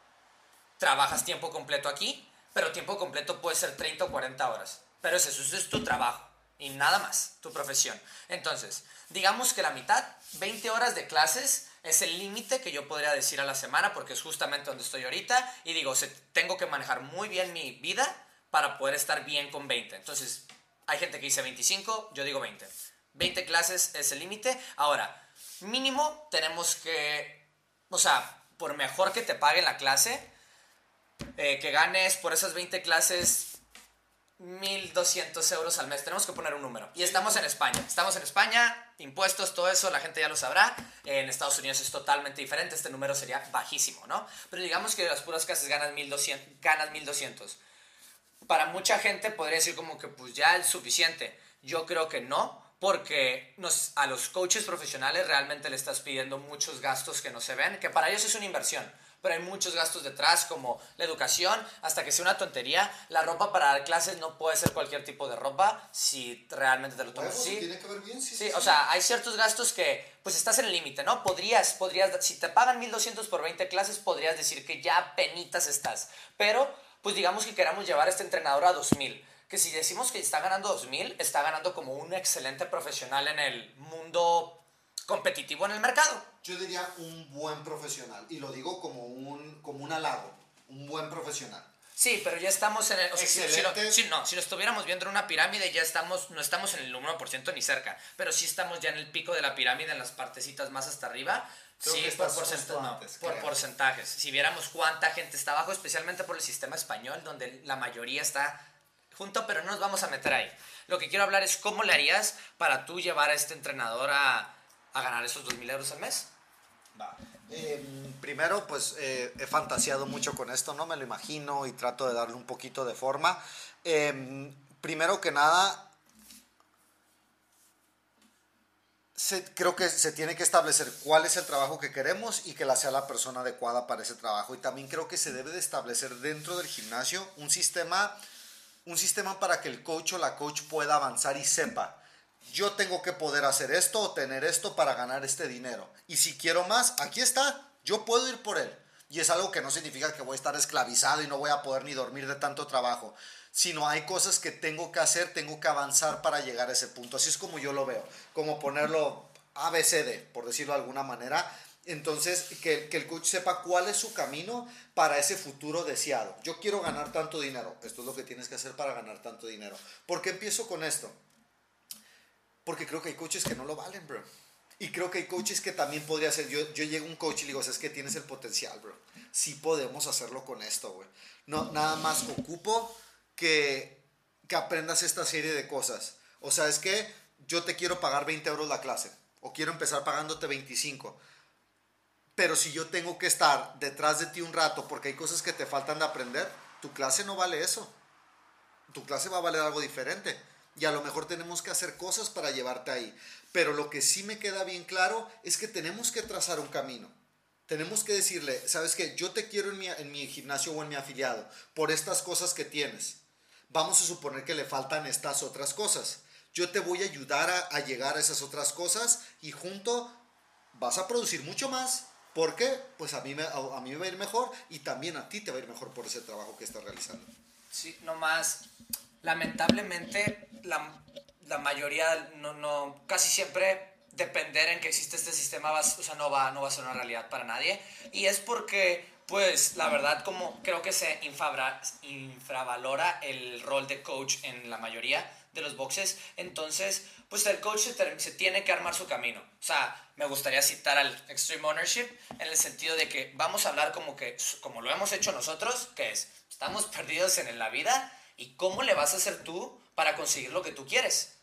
trabajas tiempo completo aquí, pero tiempo completo puede ser 30 o 40 horas. Pero eso, es tu trabajo y nada más, tu profesión. Entonces, digamos que la mitad, 20 horas de clases, es el límite que yo podría decir a la semana porque es justamente donde estoy ahorita y digo, tengo que manejar muy bien mi vida para poder estar bien con 20. Entonces, hay gente que dice 25, yo digo 20. 20 clases es el límite. Ahora, mínimo tenemos que, o sea, por mejor que te paguen la clase, eh, que ganes por esas 20 clases 1.200 euros al mes. Tenemos que poner un número. Y estamos en España. Estamos en España, impuestos, todo eso, la gente ya lo sabrá. En Estados Unidos es totalmente diferente. Este número sería bajísimo, ¿no? Pero digamos que de las puras clases ganas 1.200. Ganas 1.200. Para mucha gente podría decir como que pues ya es suficiente. Yo creo que no. Porque nos, a los coaches profesionales realmente le estás pidiendo muchos gastos que no se ven, que para ellos es una inversión pero hay muchos gastos detrás, como la educación, hasta que sea una tontería. La ropa para dar clases no puede ser cualquier tipo de ropa, si realmente te lo tomas así. Tiene que ver bien, sí, sí, o sea, hay ciertos gastos que, pues estás en el límite, ¿no? Podrías, podrías, si te pagan 1200 por 20 clases, podrías decir que ya penitas estás. Pero, pues digamos que queramos llevar a este entrenador a 2000 que si decimos que está ganando 2000, está ganando como un excelente profesional en el mundo competitivo en el mercado. Yo diría un buen profesional, y lo digo como un, como un halago, un buen profesional. Sí, pero ya estamos en el... O si, lo, no, si lo estuviéramos viendo en una pirámide, ya estamos, no estamos en el 1% ni cerca, pero sí estamos ya en el pico de la pirámide, en las partecitas más hasta arriba. sí, por, por porcentajes. Si viéramos cuánta gente está abajo, especialmente por el sistema español, donde la mayoría está junto, pero no nos vamos a meter ahí. Lo que quiero hablar es cómo le harías para tú llevar a este entrenador a, a ganar esos 2.000 euros al mes? Em, primero, pues eh, he fantaseado mucho con esto, ¿no? Me lo imagino y trato de darle un poquito de forma. Em, primero que nada, creo que se tiene que establecer cuál es el trabajo que queremos y que la sea la persona adecuada para ese trabajo. Y también creo que se debe de establecer dentro del gimnasio un sistema, un sistema para que el coach o la coach pueda avanzar y sepa yo tengo que poder hacer esto o tener esto para ganar este dinero. Y si quiero más, aquí está, yo puedo ir por él. Y es algo que no significa que voy a estar esclavizado y no voy a poder ni dormir de tanto trabajo, sino hay cosas que tengo que hacer, tengo que avanzar para llegar a ese punto. Así es como yo lo veo, como ponerlo ABCD, por decirlo de alguna manera. Entonces, que, el coach sepa cuál es su camino para ese futuro deseado. Yo quiero ganar tanto dinero. Esto es lo que tienes que hacer para ganar tanto dinero. ¿Por qué empiezo con esto? Porque creo que hay coaches que no lo valen, bro. Y creo que hay coaches que también podría ser. Yo, yo llego a un coach y le digo, es que tienes el potencial, bro. Sí podemos hacerlo con esto, güey. No, nada más ocupo que, que aprendas esta serie de cosas. O sea, es que yo te quiero pagar 20 euros la clase. O quiero empezar pagándote 25. Pero si yo tengo que estar detrás de ti un rato porque hay cosas que te faltan de aprender, tu clase no vale eso. Tu clase va a valer algo diferente. Y a lo mejor tenemos que hacer cosas para llevarte ahí. Pero lo que sí me queda bien claro es que tenemos que trazar un camino. Tenemos que decirle, sabes qué, yo te quiero en mi, en mi gimnasio o en mi afiliado por estas cosas que tienes. Vamos a suponer que le faltan estas otras cosas. Yo te voy a ayudar a, a llegar a esas otras cosas y junto vas a producir mucho más porque pues a mí, me, a, mí me va a ir mejor y también a ti te va a ir mejor por ese trabajo que estás realizando. Sí, nomás, lamentablemente la, la mayoría, no, no, casi siempre depender en que existe este sistema va, o sea, no, va, no va a ser una realidad para nadie. Y es porque, pues, la verdad, como creo que se infra, infravalora el rol de coach en la mayoría de los boxes, entonces, pues el coach se, se, tiene que armar su camino. O sea, me gustaría citar al Extreme Ownership en el sentido de que vamos a hablar como que, como lo hemos hecho nosotros, que es, estamos perdidos en la vida y cómo le vas a hacer tú para conseguir lo que tú quieres.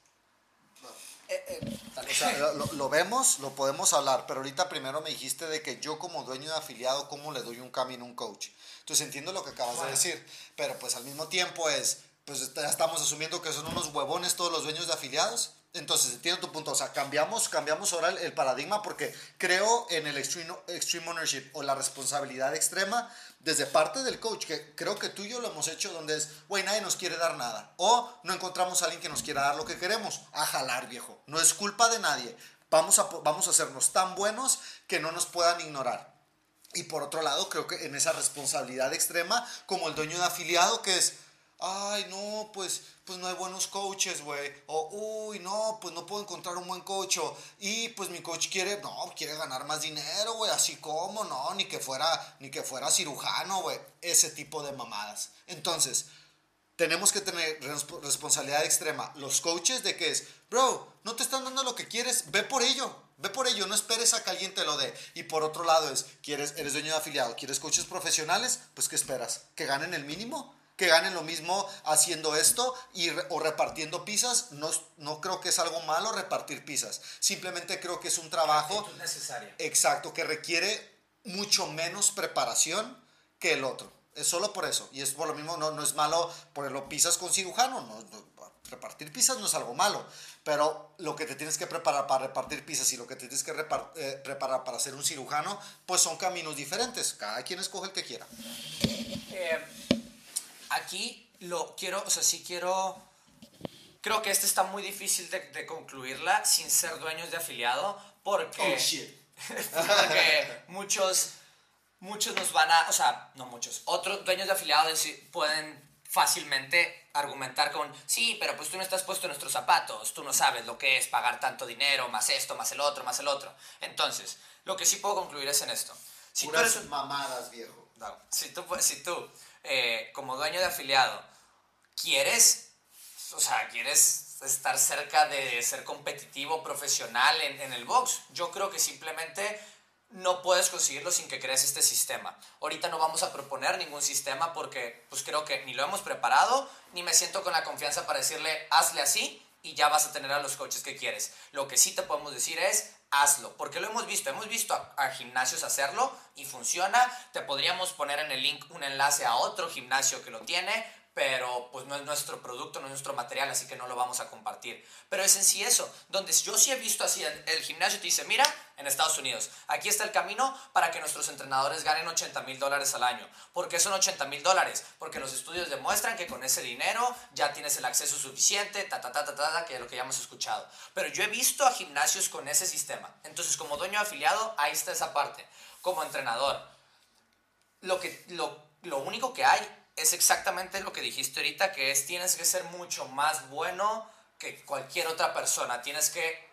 Eh, eh, o sea, lo, lo, vemos, lo podemos hablar, pero ahorita primero me dijiste de que yo como dueño de afiliado, ¿cómo le doy un camino a un coach? Entonces entiendo lo que acabas bueno. de decir, pero pues al mismo tiempo es, pues ya estamos asumiendo que son unos huevones todos los dueños de afiliados. Entonces, entiendo tu punto. O sea, cambiamos, cambiamos ahora el, el, paradigma porque creo en el extreme, extreme ownership o la responsabilidad extrema desde parte del coach, que creo que tú y yo lo hemos hecho, donde es, güey, nadie nos quiere dar nada. O no encontramos a alguien que nos quiera dar lo que queremos. A jalar, viejo. No es culpa de nadie. Vamos a, vamos a hacernos tan buenos que no nos puedan ignorar. Y por otro lado, creo que en esa responsabilidad extrema, como el dueño de afiliado, que es, ay, no, pues, pues no hay buenos coaches, güey. O, uy, no, pues no puedo encontrar un buen coach. Y pues mi coach quiere, no, quiere ganar más dinero, güey. Así como, no, ni que fuera, ni que fuera cirujano, güey. Ese tipo de mamadas. Entonces, tenemos que tener responsabilidad extrema. Los coaches de que es, bro, no te están dando lo que quieres, ve por ello. Ve por ello, no esperes a que alguien te lo dé. Y por otro lado es, ¿quieres, eres dueño de afiliado, ¿quieres coaches profesionales? Pues ¿qué esperas? ¿Que ganen el mínimo? Que ganen lo mismo haciendo esto y, o repartiendo pizzas. No, no creo que es algo malo repartir pizzas. Simplemente creo que es un trabajo necesario. Exacto, que requiere mucho menos preparación que el otro. Es solo por eso. Y es por lo mismo, no, no es malo ponerlo pizzas con cirujano. No, no, repartir pizzas no es algo malo. Pero lo que te tienes que preparar para repartir pizzas y lo que te tienes que eh, preparar para ser un cirujano, pues son caminos diferentes. Cada quien escoge el que quiera. Eh aquí lo quiero, o sea, sí quiero, creo que este está muy difícil de, de concluirla sin ser dueños de afiliado, porque, oh, shit. porque muchos, muchos nos van a, o sea, no muchos, otros dueños de afiliado pueden fácilmente argumentar con, sí, pero pues tú no estás puesto en nuestros zapatos, tú no sabes lo que es pagar tanto dinero, más esto, más el otro, más el otro. Entonces, lo que sí puedo concluir es en esto. Si Puras tú eres, mamadas, viejo. No, si tú, si tú eh, como dueño de afiliado, quieres, o sea, quieres estar cerca de ser competitivo, profesional en, en el box. Yo creo que simplemente no puedes conseguirlo sin que crees este sistema. Ahorita no vamos a proponer ningún sistema porque pues creo que ni lo hemos preparado, ni me siento con la confianza para decirle hazle así y ya vas a tener a los coaches que quieres. Lo que sí te podemos decir es hazlo, porque lo hemos visto, hemos visto a, a, gimnasios hacerlo y funciona. Te podríamos poner en el link un enlace a otro gimnasio que lo tiene, pero pues no es nuestro producto, no es nuestro material, así que no lo vamos a compartir. Pero es en sí eso, donde yo sí he visto así, el, gimnasio te dice, mira, en Estados Unidos, aquí está el camino para que nuestros entrenadores ganen 80 mil dólares al año. ¿Por qué son 80 mil dólares? Porque los estudios demuestran que con ese dinero ya tienes el acceso suficiente, ta, ta, ta, ta, ta, que es lo que ya hemos escuchado. Pero yo he visto a gimnasios con ese sistema. Entonces, como dueño afiliado, ahí está esa parte. Como entrenador, lo, que, lo, lo único que hay es exactamente lo que dijiste ahorita, que es tienes que ser mucho más bueno que cualquier otra persona. Tienes que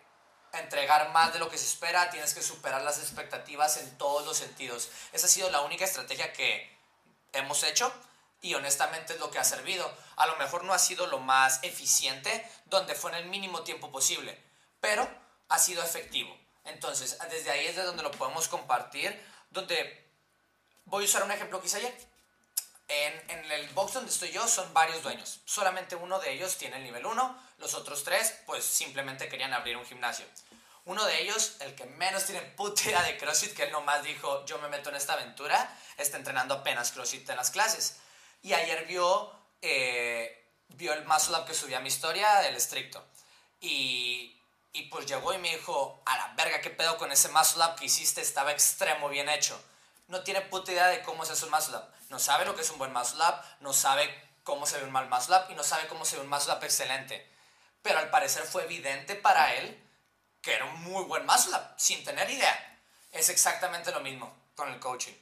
entregar más de lo que se espera, tienes que superar las expectativas en todos los sentidos. Esa ha sido la única estrategia que hemos hecho y honestamente es lo que ha servido. A lo mejor no ha sido lo más eficiente, donde fue en el mínimo tiempo posible, pero ha sido efectivo. Entonces, desde ahí es de donde lo podemos compartir, donde voy a usar un ejemplo que hice. En, en, el box donde estoy yo son varios dueños. Solamente uno de ellos tiene el nivel 1, los otros tres pues simplemente querían abrir un gimnasio. Uno de ellos, el que menos tiene puta idea de CrossFit, que él nomás dijo, yo me meto en esta aventura, está entrenando apenas CrossFit en las clases. Y ayer vio, eh, vio el muscle up que subía mi historia, el estricto. Y, y pues llegó y me dijo, a la verga, ¿qué pedo con ese muscle up que hiciste? Estaba extremo bien hecho. No tiene puta idea de cómo se hace un up. No sabe lo que es un buen up, no sabe cómo se ve un mal up y no sabe cómo se ve un up excelente. Pero al parecer fue evidente para él que era un muy buen up, sin tener idea. Es exactamente lo mismo con el coaching.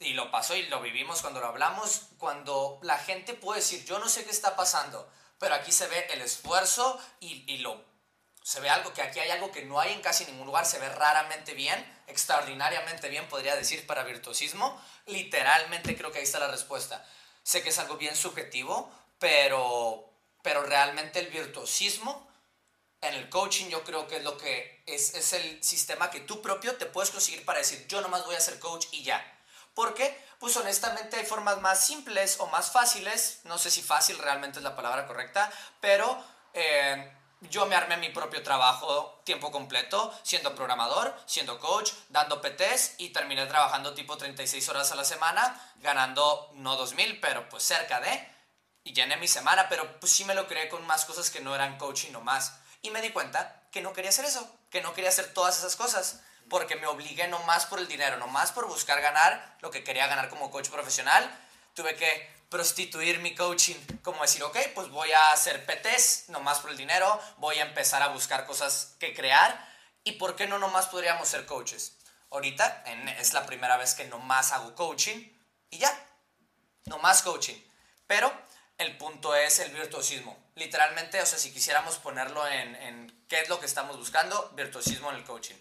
Y lo pasó y lo vivimos cuando lo hablamos, cuando la gente puede decir, yo no sé qué está pasando, pero aquí se ve el esfuerzo y, y lo... Se ve algo que aquí hay algo que no hay en casi ningún lugar, se ve raramente bien, extraordinariamente bien, podría decir, para virtuosismo. Literalmente creo que ahí está la respuesta. Sé que es algo bien subjetivo, pero, pero realmente el virtuosismo en el coaching yo creo que es lo que es, es, el sistema que tú propio te puedes conseguir para decir yo nomás voy a ser coach y ya. ¿Por qué? Pues honestamente hay formas más simples o más fáciles, no sé si fácil realmente es la palabra correcta, pero eh, yo me armé mi propio trabajo tiempo completo, siendo programador, siendo coach, dando PTs y terminé trabajando tipo 36 horas a la semana, ganando no 2000, pero pues cerca de, y llené mi semana, pero pues sí me lo creé con más cosas que no eran coaching nomás. Y me di cuenta que no quería hacer eso, que no quería hacer todas esas cosas, porque me obligué no más por el dinero, no más por buscar ganar lo que quería ganar como coach profesional. Tuve que prostituir mi coaching, como decir, ok, pues voy a hacer PTs, no más por el dinero, voy a empezar a buscar cosas que crear, y por qué no nomás podríamos ser coaches. Ahorita es la primera vez que nomás hago coaching y ya, no más coaching. Pero el punto es el virtuosismo. Literalmente, o sea, si quisiéramos ponerlo en, en, qué es lo que estamos buscando, virtuosismo en el coaching.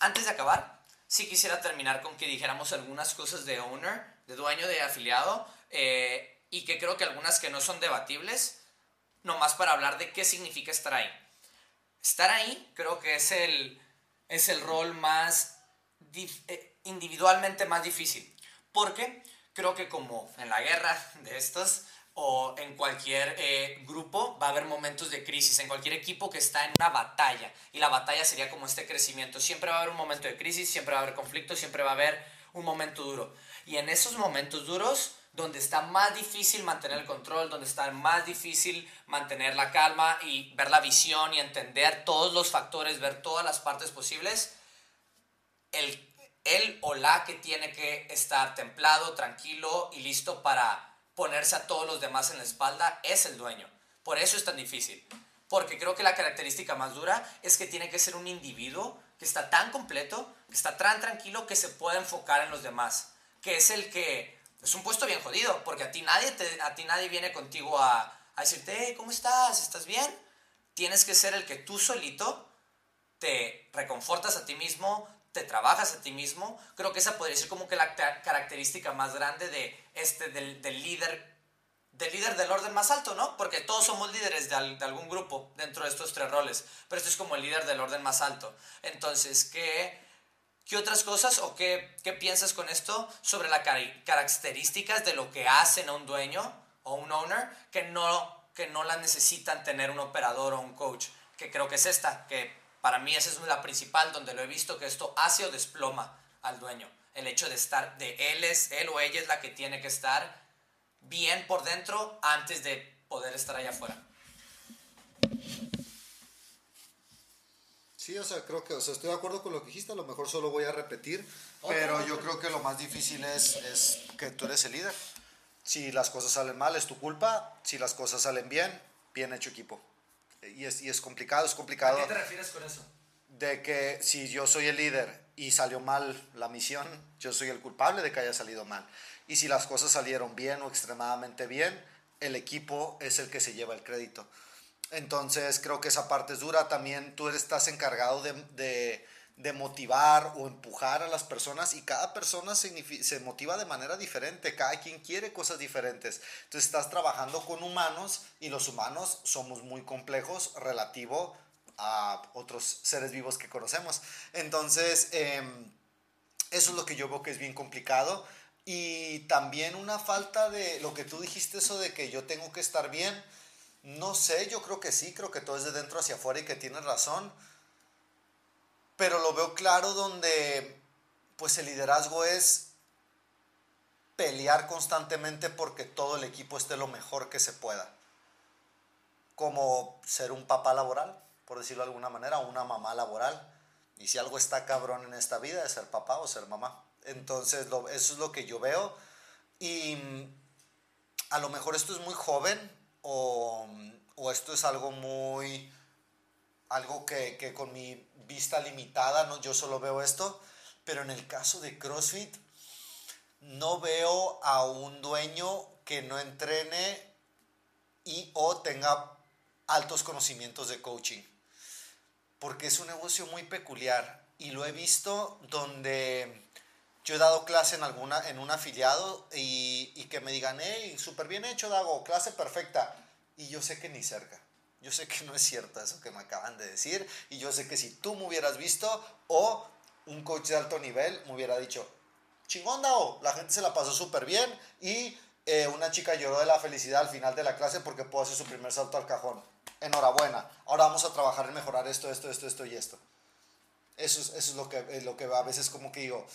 Antes de acabar, sí quisiera terminar con que dijéramos algunas cosas de owner, de dueño, de afiliado, eh, y que creo que algunas que no son debatibles, nomás para hablar de qué significa estar ahí. Estar ahí creo que es el, es el rol más eh, individualmente más difícil, porque creo que como en la guerra de estos, o en cualquier eh, grupo va a haber momentos de crisis, en cualquier equipo que está en una batalla. Y la batalla sería como este crecimiento. Siempre va a haber un momento de crisis, siempre va a haber conflicto, siempre va a haber un momento duro. Y en esos momentos duros, donde está más difícil mantener el control, donde está más difícil mantener la calma y ver la visión y entender todos los factores, ver todas las partes posibles, el, él o la que tiene que estar templado, tranquilo y listo para ponerse a todos los demás en la espalda es el dueño. Por eso es tan difícil. Porque creo que la característica más dura es que tiene que ser un individuo que está tan completo, que está tan tranquilo que se puede enfocar en los demás. Que es el que es un puesto bien jodido, porque a ti nadie, a ti nadie viene contigo a, a decirte, ¿cómo estás? ¿Estás bien? Tienes que ser el que tú solito te reconfortas a ti mismo, te trabajas a ti mismo, creo que esa podría ser como que la característica más grande de este, del, del líder del líder del orden más alto, ¿no? Porque todos somos líderes de, de, algún grupo dentro de estos tres roles, pero este es como el líder del orden más alto. Entonces, ¿qué, qué otras cosas o qué, qué piensas con esto sobre las características de lo que hacen a un dueño o un owner que no, que no las necesitan tener un operador o un coach? Que creo que es esta, que para mí esa es la principal donde lo he visto que esto hace o desploma al dueño. El hecho de estar, de él es, él o ella es la que tiene que estar bien por dentro antes de poder estar allá afuera. Sí, o sea, creo que, o sea, estoy de acuerdo con lo que dijiste, a lo mejor solo voy a repetir, pero yo creo que lo más difícil es, es que tú eres el líder. Si las cosas salen mal es tu culpa, si las cosas salen bien, bien hecho equipo y es, y es complicado, es complicado. ¿A qué te refieres con eso? De que si yo soy el líder y salió mal la misión, yo soy el culpable de que haya salido mal. Y si las cosas salieron bien o extremadamente bien, el equipo es el que se lleva el crédito. Entonces creo que esa parte es dura. También tú estás encargado de, de motivar o empujar a las personas y cada persona se, motiva de manera diferente, cada quien quiere cosas diferentes. Entonces estás trabajando con humanos y los humanos somos muy complejos relativo a otros seres vivos que conocemos. Entonces, em, eso es lo que yo veo que es bien complicado. Y también una falta de lo que tú dijiste, eso de que yo tengo que estar bien. No sé, yo creo que sí, creo que todo es de dentro hacia afuera y que tienes razón. Pero lo veo claro donde pues el liderazgo es pelear constantemente porque todo el equipo esté lo mejor que se pueda. Como ser un papá laboral, por decirlo de alguna manera, una mamá laboral. Y si algo está cabrón en esta vida es ser papá o ser mamá. Entonces, eso es lo que yo veo. Y a lo mejor esto es muy joven o, o esto es algo muy... Algo que, que, con mi vista limitada, ¿no? yo solo veo esto. Pero en el caso de CrossFit, no veo a un dueño que no entrene y o tenga altos conocimientos de coaching. Porque es un negocio muy peculiar y lo he visto donde yo he dado clase en, alguna, en un afiliado y, y que me digan, hey, súper bien hecho, Dago, clase perfecta. Y yo sé que ni cerca. Yo sé que no es cierto eso que me acaban de decir. Y yo sé que si tú me hubieras visto o un coach de alto nivel me hubiera dicho, chingón, Dao, la gente se la pasó súper bien y eh, una chica lloró de la felicidad al final de la clase porque pudo hacer su primer salto al cajón. Enhorabuena. Ahora vamos a trabajar en mejorar esto, esto, esto, esto y esto. Eso es, eso es lo, que, lo que a veces como que digo,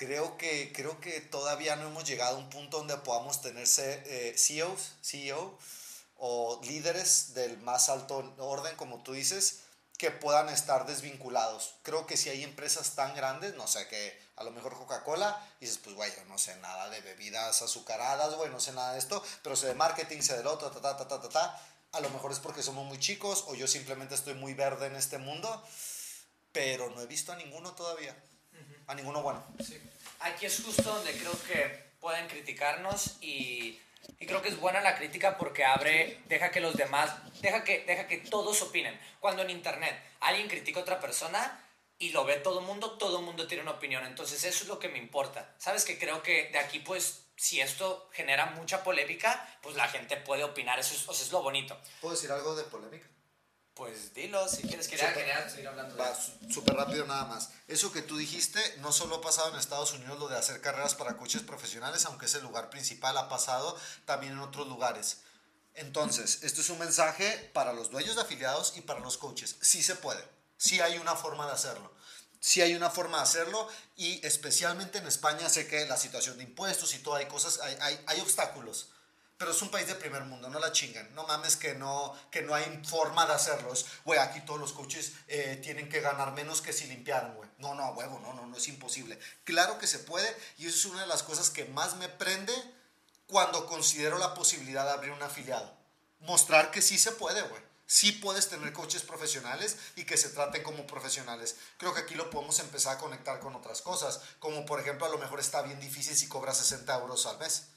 creo que, creo que todavía no hemos llegado a un punto donde podamos tener eh, CEOs, CEO o líderes del más alto orden, como tú dices, que puedan estar desvinculados. Creo que si hay empresas tan grandes, no sé, que a lo mejor Coca-Cola, dices, pues, güey, yo no sé nada de bebidas azucaradas, güey, no sé nada de esto, pero sé de marketing, sé del otro, ta, ta, ta, ta, ta, ta. A lo mejor es porque somos muy chicos o yo simplemente estoy muy verde en este mundo, pero no he visto a ninguno todavía. A ninguno bueno. Sí. Aquí es justo donde creo que pueden criticarnos y y creo que es buena la crítica porque abre, deja que los demás, deja que, deja que todos opinen. Cuando en internet alguien critica a otra persona y lo ve todo el mundo, todo el mundo tiene una opinión. Entonces eso es lo que me importa. Sabes que creo que de aquí pues si esto genera mucha polémica, pues la gente puede opinar. Eso es, o sea, es lo bonito. ¿Puedo decir algo de polémica? Pues dilo, si quieres, quería, quería seguir hablando Va, súper rápido nada más. Eso que tú dijiste no solo ha pasado en Estados Unidos lo de hacer carreras para coches profesionales, aunque es el lugar principal, ha pasado también en otros lugares. Entonces, esto es un mensaje para los dueños de afiliados y para los coaches. Sí se puede, sí hay una forma de hacerlo. Sí hay una forma de hacerlo y especialmente en España sé que la situación de impuestos y todo, hay cosas, hay, hay, hay obstáculos pero es un país de primer mundo, no la chingan. No mames que no, que no hay forma de hacerlos. Güey, aquí todos los coaches eh, tienen que ganar menos que si limpiaran, güey. No, no, huevo, no, no, no es imposible. Claro que se puede y eso es una de las cosas que más me prende cuando considero la posibilidad de abrir un afiliado. Mostrar que sí se puede, güey. Sí puedes tener coaches profesionales y que se traten como profesionales. Creo que aquí lo podemos empezar a conectar con otras cosas, como por ejemplo a lo mejor está bien difícil si cobras 60 euros al mes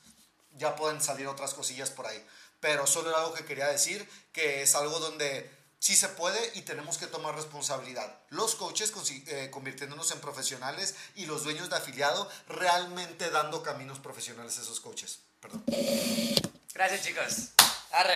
ya pueden salir otras cosillas por ahí. Pero solo era algo que quería decir, que es algo donde sí se puede y tenemos que tomar responsabilidad. Los coaches eh, convirtiéndonos en profesionales y los dueños de afiliado realmente dando caminos profesionales a esos coaches. Perdón. Gracias chicos.